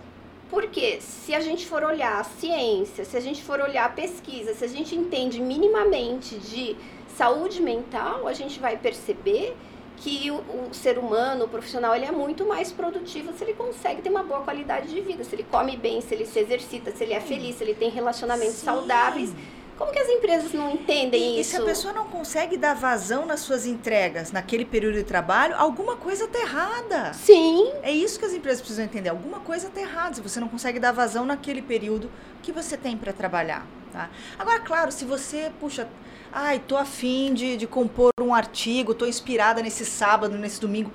Porque se a gente for olhar a ciência, se a gente for olhar a pesquisa, se a gente entende minimamente de saúde mental, a gente vai perceber que o, o, ser humano, o profissional, ele é muito mais produtivo se ele consegue ter uma boa qualidade de vida, se ele come bem, se ele se exercita, se ele é feliz, se ele tem relacionamentos Sim. saudáveis. Como que as empresas não entendem e, isso? E se a pessoa não consegue dar vazão nas suas entregas naquele período de trabalho, alguma coisa está errada. Sim. É isso que as empresas precisam entender. Alguma coisa está errada se você não consegue dar vazão naquele período que você tem para trabalhar. Tá? Agora, claro, se você, puxa, ai, tô afim de, de compor um artigo, tô inspirada nesse sábado, nesse domingo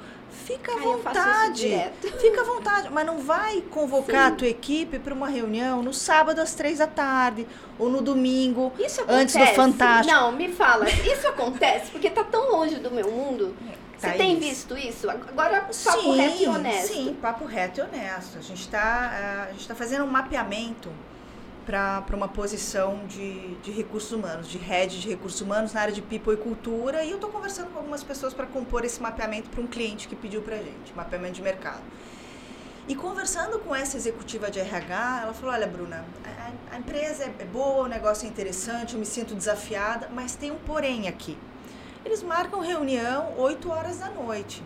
Fica à vontade. Fica à vontade. Mas não vai convocar Sim. a tua equipe para uma reunião no sábado às três da tarde ou no domingo antes do Fantástico. Não, me fala. Isso acontece porque tá tão longe do meu mundo. Você tá tem visto isso? Agora, papo sim, reto e honesto. Sim, papo reto e honesto. A gente está uh, tá fazendo um mapeamento para uma posição de, de recursos humanos, de head de recursos humanos na área de people e cultura. E eu estou conversando com algumas pessoas para compor esse mapeamento para um cliente que pediu para a gente, mapeamento de mercado. E conversando com essa executiva de RH, ela falou: Olha, Bruna, a, a empresa é boa, o negócio é interessante, eu me sinto desafiada, mas tem um porém aqui. Eles marcam reunião 8 horas da noite.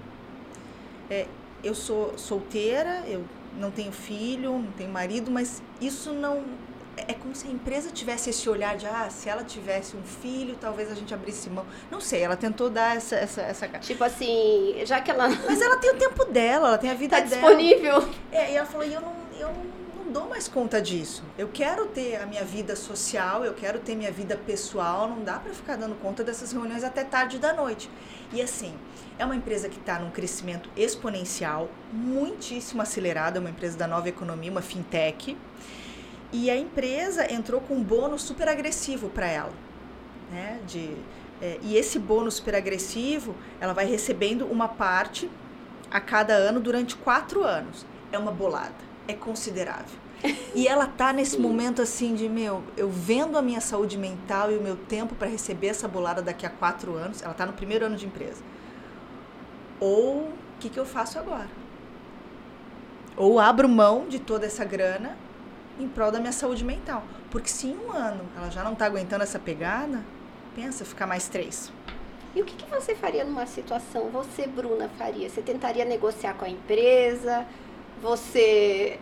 É, eu sou solteira, eu não tenho filho, não tenho marido, mas isso não é como se a empresa tivesse esse olhar de, ah, se ela tivesse um filho, talvez a gente abrisse mão. Não sei, ela tentou dar essa. essa, essa... Tipo assim, já que ela. Mas ela tem o tempo dela, ela tem a vida tá dela. disponível. É, e ela falou, e eu não, eu não dou mais conta disso. Eu quero ter a minha vida social, eu quero ter minha vida pessoal, não dá para ficar dando conta dessas reuniões até tarde da noite. E assim, é uma empresa que está num crescimento exponencial, muitíssimo acelerado, é uma empresa da nova economia, uma fintech. E a empresa entrou com um bônus super agressivo para ela. Né? De, é, e esse bônus super agressivo, ela vai recebendo uma parte a cada ano durante quatro anos. É uma bolada, é considerável. E ela tá nesse momento assim de, meu, eu vendo a minha saúde mental e o meu tempo para receber essa bolada daqui a quatro anos, ela tá no primeiro ano de empresa. Ou o que, que eu faço agora? Ou abro mão de toda essa grana em prol da minha saúde mental. Porque se em um ano ela já não está aguentando essa pegada, pensa ficar mais três. E o que, que, você faria numa situação, você, Bruna, faria? Você tentaria negociar com a empresa? Você.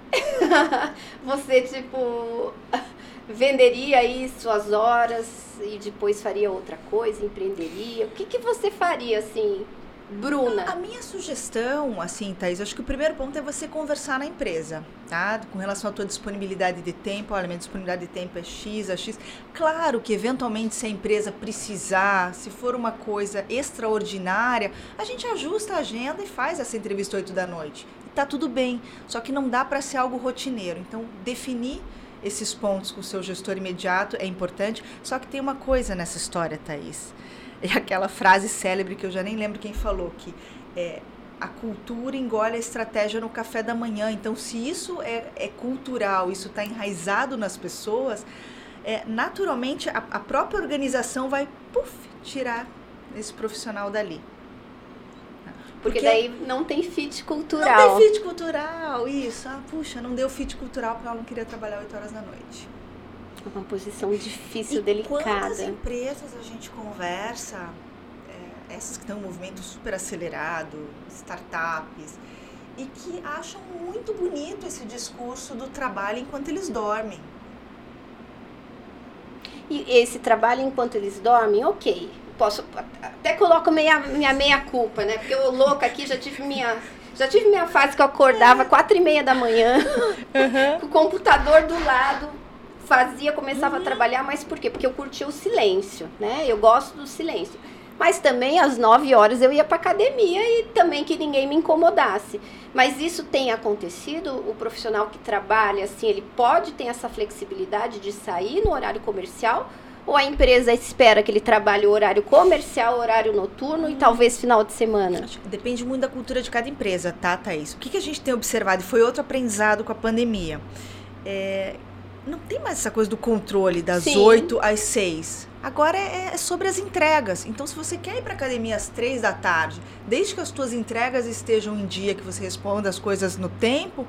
você, tipo. venderia aí suas horas e depois faria outra coisa, empreenderia? O que, que você faria, assim, Bruna. A minha sugestão, assim, Thaís, acho que o primeiro ponto é você conversar na empresa, tá? Com relação à tua disponibilidade de tempo, olha, minha disponibilidade de tempo é X, é X. Claro que eventualmente se a empresa precisar, se for uma coisa extraordinária, a gente ajusta a agenda e faz essa entrevista 8 da noite. E tá tudo bem, só que não dá para ser algo rotineiro. Então, definir esses pontos com o seu gestor imediato é importante, só que tem uma coisa nessa história, Thaís é aquela frase célebre que eu já nem lembro quem falou, que é, a cultura engole a estratégia no café da manhã. Então, se isso é, é cultural, isso está enraizado nas pessoas, é, naturalmente a, a, própria organização vai puff, tirar esse profissional dali. Porque, Porque, daí não tem fit cultural. Não tem fit cultural, isso. Ah, puxa, não deu fit cultural porque ela não queria trabalhar 8 horas da noite uma posição difícil, e delicada. Quantas empresas a gente conversa, é, essas que estão em um movimento super acelerado, startups, e que acham muito bonito esse discurso do trabalho enquanto eles dormem. E esse trabalho enquanto eles dormem, ok. Posso, até coloco meia, minha meia culpa, né? Porque eu louca aqui já tive minha já tive minha fase que eu acordava quatro e meia da manhã, uhum. com o computador do lado, fazia, começava uhum. a trabalhar, mas por quê? Porque eu curtia o silêncio, né? Eu gosto do silêncio. Mas também às 9 horas eu ia para academia e também que ninguém me incomodasse. Mas isso tem acontecido? O profissional que trabalha assim, ele pode ter essa flexibilidade de sair no horário comercial? Ou a empresa espera que ele trabalhe o horário comercial, horário noturno e talvez final de semana? Depende muito da cultura de cada empresa, tá, Thaís? O que, que a gente tem observado, e foi outro aprendizado com a pandemia, é, não tem mais essa coisa do controle das Sim. 8 às 6. Agora é, é, sobre as entregas. Então, se você quer ir para academia às 3 da tarde, desde que as suas entregas estejam em dia, que você responda as coisas no tempo,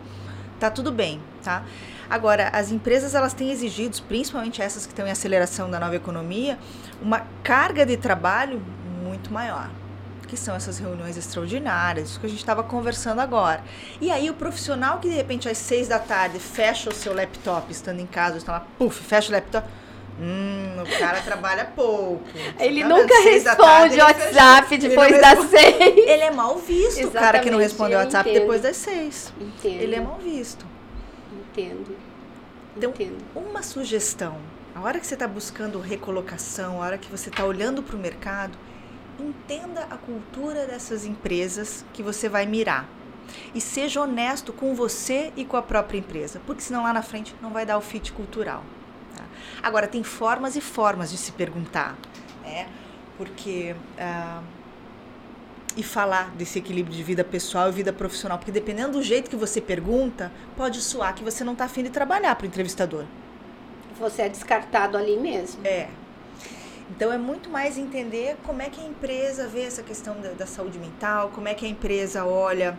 tá tudo bem, tá? Agora, as empresas elas têm exigido, principalmente essas que estão em aceleração da nova economia, uma carga de trabalho muito maior que são essas reuniões extraordinárias, isso que a gente estava conversando agora. E aí o profissional que de repente às seis da tarde fecha o seu laptop, estando em casa, está lá, puf, fecha o laptop. Hum, o cara trabalha pouco. Ele tá nunca responde o WhatsApp depois das seis. Ele é mal visto, Exatamente, o cara que não responde o WhatsApp entendo. depois das seis. Entendo. Ele é mal visto. Entendo. Então, entendo. uma sugestão. A hora que você está buscando recolocação, a hora que você está olhando para o mercado, entenda a cultura dessas empresas que você vai mirar. E seja honesto com você e com a própria empresa, porque senão lá na frente não vai dar o fit cultural. Tá? Agora, tem formas e formas de se perguntar, né? porque. Uh, e falar desse equilíbrio de vida pessoal e vida profissional, porque dependendo do jeito que você pergunta, pode soar que você não está afim de trabalhar para o entrevistador. Você é descartado ali mesmo. É, então é muito mais entender como é que a empresa vê essa questão da, da saúde mental, como é que a empresa olha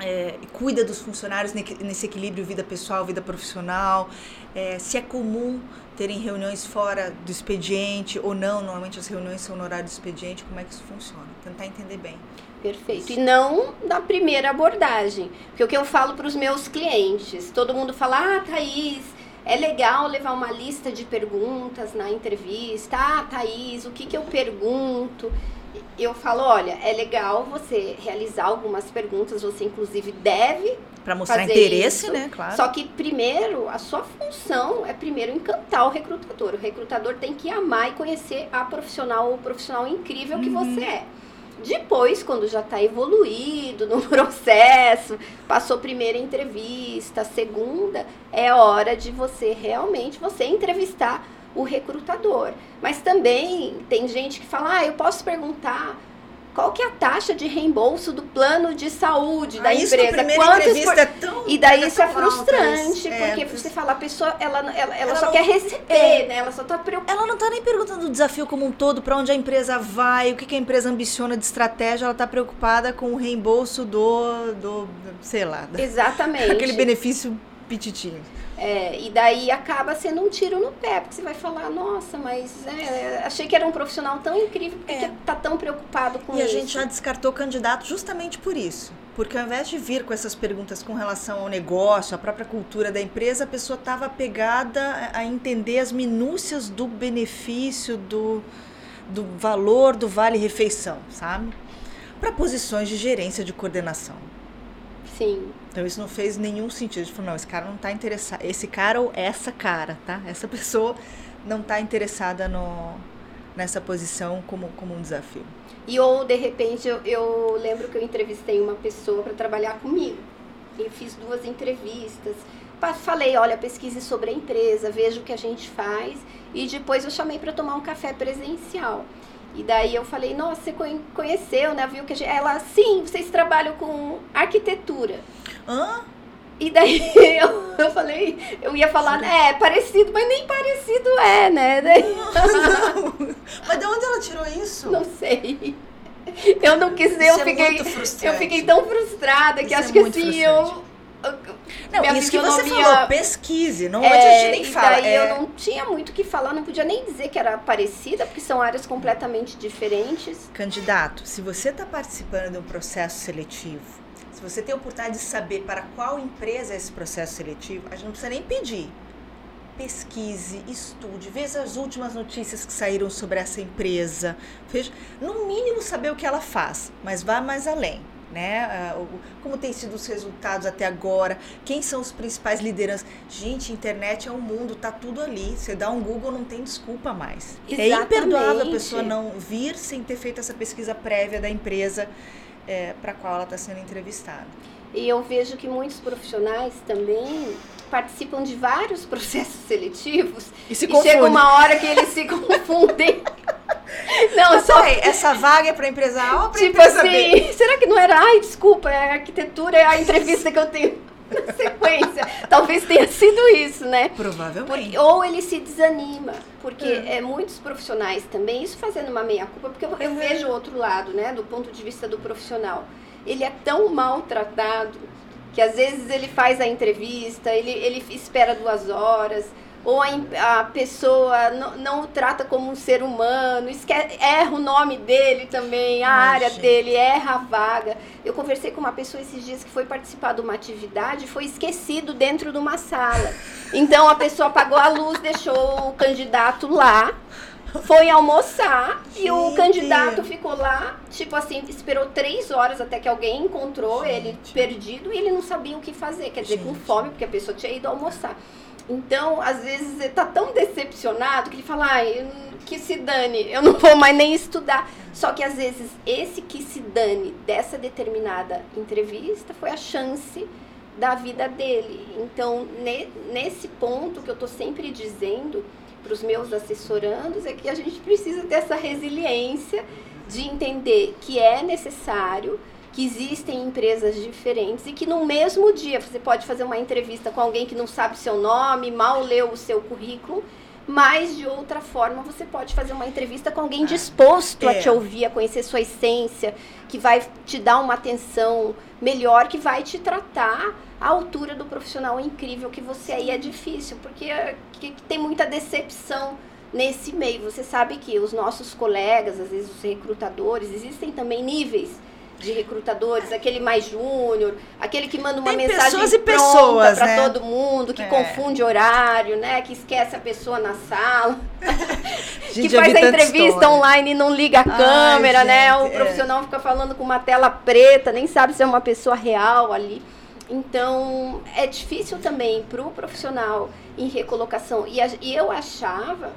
é, cuida dos funcionários nesse equilíbrio vida pessoal, vida profissional, é, se é comum terem reuniões fora do expediente ou não, normalmente as reuniões são no horário do expediente, como é que isso funciona? Tentar entender bem. Perfeito. E não na primeira abordagem. Porque o que eu falo para os meus clientes, todo mundo fala, ah, Thaís, é legal levar uma lista de perguntas na entrevista. Ah, Thaís, o que, que eu pergunto? Eu falo, olha, é legal você realizar algumas perguntas, você inclusive deve para mostrar interesse, isso. né? Claro. Só que primeiro, a sua função é primeiro encantar o recrutador. O recrutador tem que amar e conhecer a profissional ou profissional incrível que uhum. você é. Depois, quando já está evoluído no processo, passou primeira entrevista, segunda, é hora de você realmente você entrevistar o recrutador. Mas também tem gente que fala, ah, eu posso perguntar qual que é a taxa de reembolso do plano de saúde da ah, empresa? Quantos por... é tão E daí isso é frustrante, é, porque você fala, a pessoa, ela, ela, ela, ela só não... quer receber, é. né? Ela só tá preocupada. Ela não tá nem perguntando o desafio como um todo, para onde a empresa vai, o que, que a empresa ambiciona de estratégia, ela tá preocupada com o reembolso do, do sei lá. Exatamente. Aquele benefício pititinho. É, e daí acaba sendo um tiro no pé, porque você vai falar, nossa, mas é, achei que era um profissional tão incrível, porque é. tá tão preocupado com e isso? E a gente já descartou candidato justamente por isso. Porque ao invés de vir com essas perguntas com relação ao negócio, à própria cultura da empresa, a pessoa estava pegada a entender as minúcias do benefício, do, do valor do vale-refeição, sabe? Para posições de gerência de coordenação. Sim. Então isso não fez nenhum sentido. A gente falou, não, esse cara não está interessado. Esse cara ou essa cara, tá? Essa pessoa não está interessada no, nessa posição como, como um desafio. E ou, de repente, eu, eu lembro que eu entrevistei uma pessoa para trabalhar comigo. E fiz duas entrevistas. Falei, olha, pesquise sobre a empresa, veja o que a gente faz. E depois eu chamei para tomar um café presencial. E daí eu falei, nossa, você conheceu, né? Viu que a gente... Ela, sim, vocês trabalham com arquitetura. Hã? E daí eu, eu falei, eu ia falar, é, parecido, mas nem parecido é, né? Daí... Não. Mas de onde ela tirou isso? Não sei. Eu não quis eu é fiquei. eu fiquei tão frustrada que isso acho é que assim, eu não, isso que você falou, pesquise, não é, nem falar. Daí é... eu não tinha muito o que falar, não podia nem dizer que era parecida, porque são áreas completamente diferentes. Candidato, se você está participando de um processo seletivo, se você tem a oportunidade de saber para qual empresa é esse processo seletivo, a gente não precisa nem pedir. Pesquise, estude, veja as últimas notícias que saíram sobre essa empresa. Veja, no mínimo saber o que ela faz, mas vá mais além né? Uh, como tem sido os resultados até agora? Quem são os principais lideranças? Gente, internet é um mundo, tá tudo ali. Você dá um Google, não tem desculpa mais. Exatamente. É imperdoável a pessoa não vir sem ter feito essa pesquisa prévia da empresa é, para qual ela está sendo entrevistada. E eu vejo que muitos profissionais também participam de vários processos seletivos e, se e chega uma hora que eles se confundem. Não, só essa vaga é para empresa A ou para tipo empresa assim, B? Será que não era? Ai, desculpa, é arquitetura, é a entrevista que eu tenho na sequência. Talvez tenha sido isso, né? Provavelmente. Ou ele se desanima, porque é. é muitos profissionais também, isso fazendo uma meia-culpa, porque eu, eu uhum. vejo o outro lado, né, do ponto de vista do profissional. Ele é tão maltratado que às vezes ele faz a entrevista, ele, ele espera duas horas, ou a, a pessoa não, não, o trata como um ser humano, esquece, erra o nome dele também, a Ai, área gente. dele, erra a vaga. Eu conversei com uma pessoa esses dias que foi participar de uma atividade e foi esquecido dentro de uma sala. Então a pessoa apagou a luz, deixou o candidato lá, foi almoçar Gente. e o candidato ficou lá, tipo assim, esperou três horas até que alguém encontrou Gente. ele perdido e ele não sabia o que fazer, quer dizer, Gente. com fome, porque a pessoa tinha ido almoçar. Então, às vezes, ele tá tão decepcionado que ele fala, ai, que se dane, eu não vou mais nem estudar. Só que, às vezes, esse que se dane dessa determinada entrevista foi a chance da vida dele. Então, ne, nesse ponto que eu tô sempre dizendo para os meus assessorandos é que a gente precisa ter essa resiliência de entender que é necessário que existem empresas diferentes e que no mesmo dia você pode fazer uma entrevista com alguém que não sabe seu nome, mal leu o seu currículo, mas de outra forma você pode fazer uma entrevista com alguém ah, disposto é. a te ouvir, a conhecer sua essência, que vai te dar uma atenção melhor, que vai te tratar à altura do profissional incrível que você aí é difícil, porque é, que, que tem muita decepção nesse meio. Você sabe que os nossos colegas, às vezes os recrutadores, existem também níveis de recrutadores, aquele mais júnior, aquele que manda uma Tem mensagem pessoas para né? todo mundo, que é. confunde horário, né? Que esquece a pessoa na sala, que faz a entrevista história. online e não liga a câmera, Ai, né? o é. profissional fica falando com uma tela preta, nem sabe se é uma pessoa real ali. Então, é difícil também para o profissional em recolocação. E, a, e eu achava,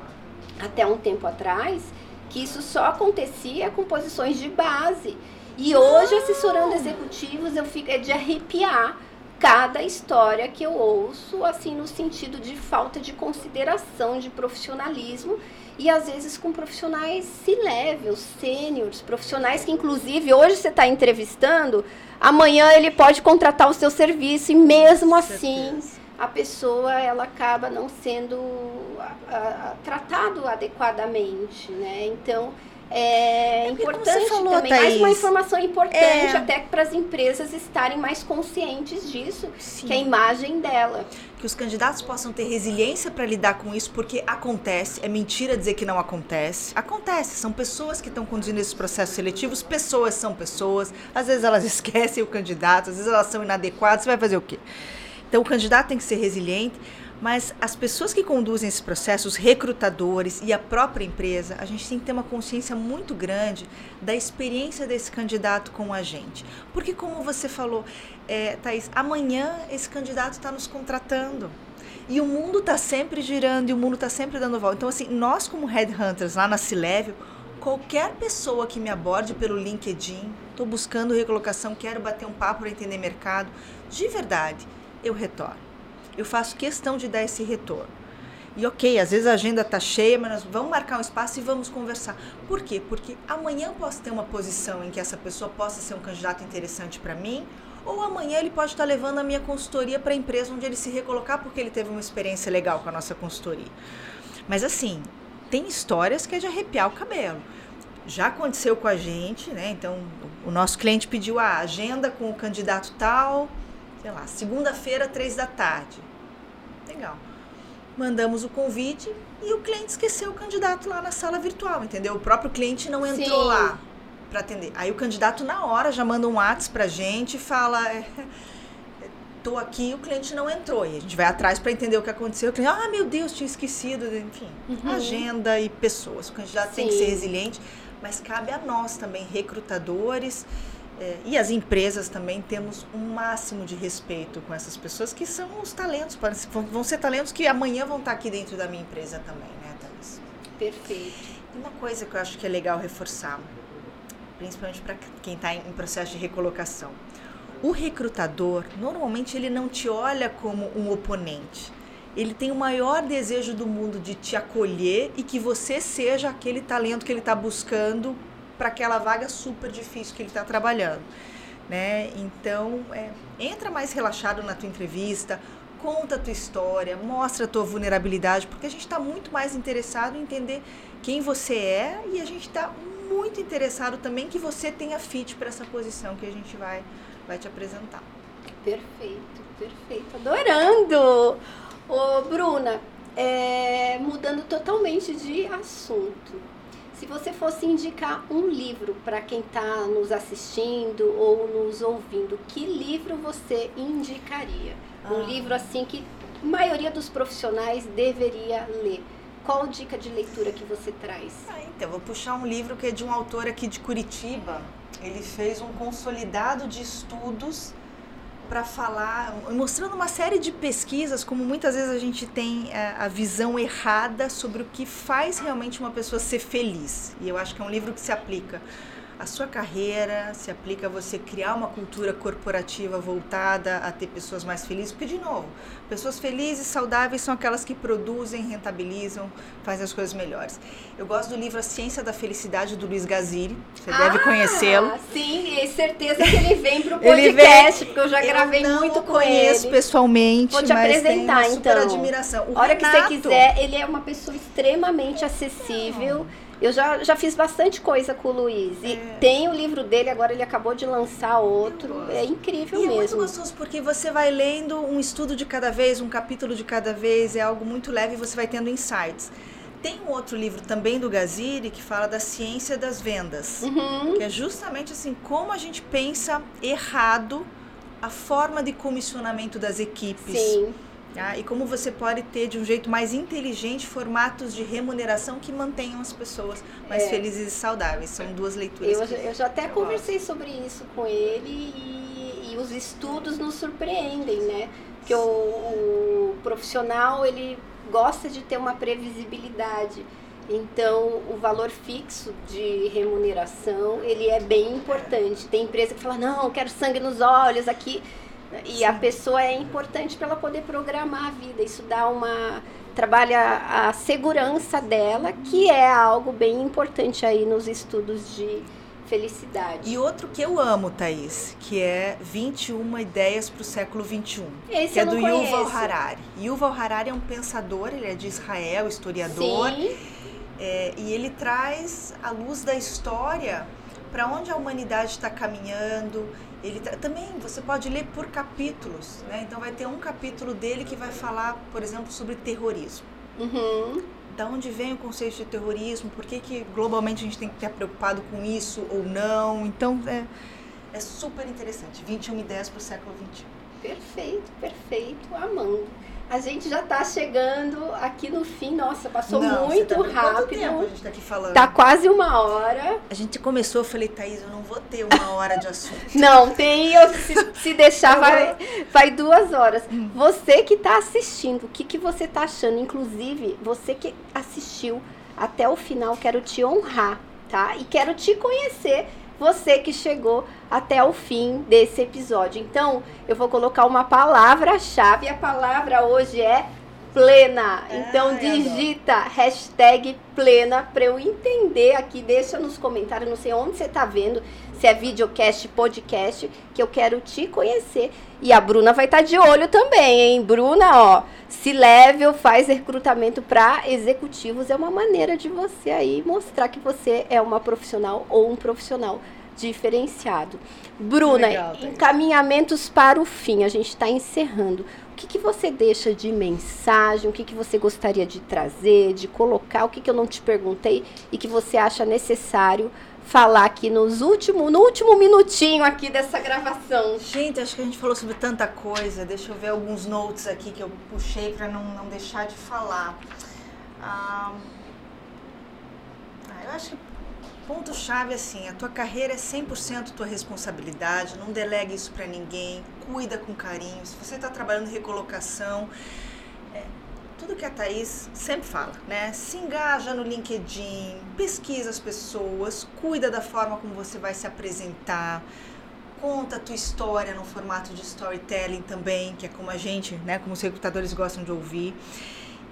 até um tempo atrás, que isso só acontecia com posições de base. E hoje, assessorando executivos, eu fico é de arrepiar cada história que eu ouço, assim, no sentido de falta de consideração, de profissionalismo, e às vezes com profissionais C-levels, sêniores, profissionais que, inclusive, hoje você está entrevistando, amanhã ele pode contratar o seu serviço, e mesmo assim a pessoa ela acaba não sendo a, a, tratado adequadamente, né? Então é, é importante falou, também, Thaís, mais uma informação importante é... até para as empresas estarem mais conscientes disso, Sim. que é a imagem dela. Que os candidatos possam ter resiliência para lidar com isso, porque acontece, é mentira dizer que não acontece. Acontece, são pessoas que estão conduzindo esses processos seletivos, pessoas são pessoas, às vezes elas esquecem o candidato, às vezes elas são inadequadas, você vai fazer o quê? Então o candidato tem que ser resiliente, mas as pessoas que conduzem esse processo, os recrutadores e a própria empresa, a gente tem que ter uma consciência muito grande da experiência desse candidato com a gente. Porque, como você falou, é, Thaís, amanhã esse candidato está nos contratando. E o mundo está sempre girando e o mundo está sempre dando volta. Então, assim, nós, como headhunters lá na Cilevel, qualquer pessoa que me aborde pelo LinkedIn, estou buscando recolocação, quero bater um papo para entender mercado, de verdade, eu retorno eu faço questão de dar esse retorno. E ok, às vezes a agenda está cheia, mas nós vamos marcar um espaço e vamos conversar. Por quê? Porque amanhã posso ter uma posição em que essa pessoa possa ser um candidato interessante para mim, ou amanhã ele pode estar tá levando a minha consultoria para a empresa onde ele se recolocar porque ele teve uma experiência legal com a nossa consultoria. Mas assim, tem histórias que é de arrepiar o cabelo. Já aconteceu com a gente, né? Então, o nosso cliente pediu a agenda com o candidato tal, sei lá, segunda-feira, três da tarde. Legal. Mandamos o convite e o cliente esqueceu o candidato lá na sala virtual, entendeu? O próprio cliente não entrou Sim. lá para atender. Aí o candidato na hora já manda um WhatsApp pra gente e fala é, tô aqui, o cliente não entrou. E a gente vai atrás para entender o que aconteceu. O cliente, ah, meu Deus, tinha esquecido, enfim, uhum. agenda e pessoas. O candidato Sim. tem que ser resiliente, mas cabe a nós também, recrutadores, é, e as empresas também temos um máximo de respeito com essas pessoas que são os talentos, vão ser talentos que amanhã vão estar aqui dentro da minha empresa também, né, Thaís? Perfeito. E uma coisa que eu acho que é legal reforçar, principalmente para quem está em processo de recolocação. O recrutador, normalmente, ele não te olha como um oponente. Ele tem o maior desejo do mundo de te acolher e que você seja aquele talento que ele está buscando para aquela vaga super difícil que ele está trabalhando. Né? Então, é, entra mais relaxado na tua entrevista, conta a tua história, mostra a tua vulnerabilidade, porque a gente está muito mais interessado em entender quem você é e a gente está muito interessado também que você tenha fit para essa posição que a gente vai, vai te apresentar. Perfeito, perfeito. Adorando! Ô, Bruna, é, mudando totalmente de assunto. Se você fosse indicar um livro para quem está nos assistindo ou nos ouvindo, que livro você indicaria? Ah. Um livro assim que a maioria dos profissionais deveria ler. Qual dica de leitura que você traz? Ah, então, vou puxar um livro que é de um autor aqui de Curitiba. Ele fez um consolidado de estudos para falar, mostrando uma série de pesquisas, como muitas vezes a gente tem é, a visão errada sobre o que faz realmente uma pessoa ser feliz. E eu acho que é um livro que se aplica a sua carreira, se aplica a você criar uma cultura corporativa voltada a ter pessoas mais felizes, porque, de novo, pessoas felizes, saudáveis são aquelas que produzem, rentabilizam, fazem as coisas melhores. Eu gosto do livro A Ciência da Felicidade, do Luiz Gaziri, você ah, deve conhecê-lo. Sim, e certeza que ele vem para o podcast, porque eu já gravei eu muito com ele. conheço pessoalmente, Vou te apresentar, então. super admiração. O hora Renato, que você quiser, ele é uma pessoa extremamente acessível. Não eu já, já fiz bastante coisa com o Luiz. E é. tem o livro dele, agora ele acabou de lançar outro. É incrível e mesmo. É muito gostoso, porque você vai lendo um estudo de cada vez, um capítulo de cada vez, é algo muito leve e você vai tendo insights. Tem um outro livro também do Gaziri que fala da ciência das vendas, uhum. que é justamente assim como a gente pensa errado a forma de comissionamento das equipes. Sim. Tá? E como você pode ter de um jeito mais inteligente formatos de remuneração que mantenham as pessoas mais é. felizes e saudáveis. São duas leituras. Eu, eu já até eu conversei gosto. sobre isso com ele e, e, os estudos nos surpreendem, né? Porque o, o profissional ele gosta de ter uma previsibilidade. Então, o valor fixo de remuneração, ele é bem importante. Tem empresa que fala, não, eu quero sangue nos olhos aqui. E Sim. a pessoa é importante para ela poder programar a vida. Isso dá uma trabalha a segurança dela, que é algo bem importante aí nos estudos de felicidade. E outro que eu amo, Thaís, que é 21 ideias para o século 21. Esse que é do conheço. Yuval Harari. Yuval Harari é um pensador, ele é de Israel, historiador. Sim. É, e ele traz a luz da história para onde a humanidade está caminhando ele também você pode ler por capítulos, né? Então vai ter um capítulo dele que vai falar, por exemplo, sobre terrorismo. Uhum. Da onde vem o conceito de terrorismo? Por que, que globalmente a gente tem que estar preocupado com isso ou não? Então é, é super interessante. 21 ideias para o século XXI. Perfeito, perfeito, amando. A gente já está chegando aqui no fim. Nossa, passou não, muito tá rápido. Tempo a gente tá aqui falando? Tá quase uma hora. A gente começou, eu falei, Thaís, eu não vou ter uma hora de assunto. não, tem, eu, se, se deixar, vai, vai duas horas. Hum. Você que está assistindo, o que, que você está achando? Inclusive, você que assistiu até o final, quero te honrar, tá? E quero te conhecer você que chegou até o fim desse episódio. Então, eu vou colocar uma palavra-chave. A palavra hoje é plena. Então, digita hashtag plena para eu entender aqui. Deixa nos comentários, não sei onde você está vendo, se é videocast, podcast, que eu quero te conhecer. E a Bruna vai estar tá de olho também, hein? Bruna, ó, se level faz recrutamento para executivos é uma maneira de você aí mostrar que você é uma profissional ou um profissional diferenciado. Bruna, Legal, encaminhamentos para o fim, a gente está encerrando. O que, que você deixa de mensagem? O que, que você gostaria de trazer, de colocar? O que, que eu não te perguntei e que você acha necessário falar aqui nos último, no último minutinho aqui dessa gravação? Gente, acho que a gente falou sobre tanta coisa. Deixa eu ver alguns notes aqui que eu puxei para não, não deixar de falar. Ah, eu acho que ponto-chave assim, a tua carreira é 100% tua responsabilidade, não delegue isso para ninguém, cuida com carinho. Se você está trabalhando em recolocação, é, tudo que a Thaís sempre fala, né? Se engaja no LinkedIn, pesquisa as pessoas, cuida da forma como você vai se apresentar, conta a tua história no formato de storytelling também, que é como a gente, né, como os recrutadores gostam de ouvir.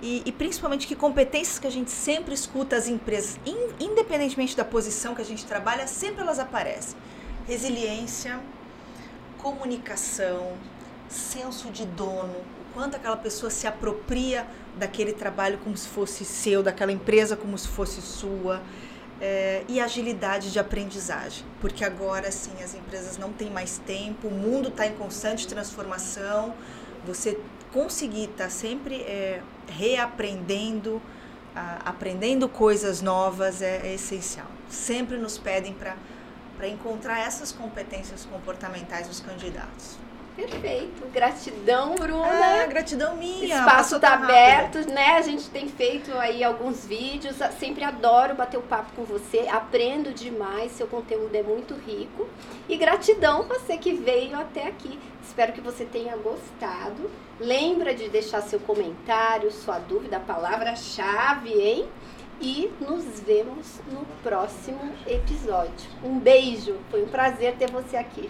E, e, principalmente que competências que a gente sempre escuta as empresas, in, independentemente da posição que a gente trabalha, sempre elas aparecem. Resiliência, comunicação, senso de dono, quanto aquela pessoa se apropria daquele trabalho como se fosse seu, daquela empresa como se fosse sua. É, e agilidade de aprendizagem, porque agora sim as empresas não têm mais tempo, o mundo está em constante transformação, você conseguir estar tá sempre é, reaprendendo, a, aprendendo coisas novas é, é essencial. Sempre nos pedem para encontrar essas competências comportamentais dos candidatos. Perfeito. Gratidão, Bruna. É, gratidão minha. Espaço está aberto, né? A gente tem feito aí alguns vídeos. Sempre adoro bater o papo com você. Aprendo demais. Seu conteúdo é muito rico. E gratidão você que veio até aqui. Espero que você tenha gostado. Lembra de deixar seu comentário, sua dúvida, a palavra-chave, hein? E nos vemos no próximo episódio. Um beijo. Foi um prazer ter você aqui.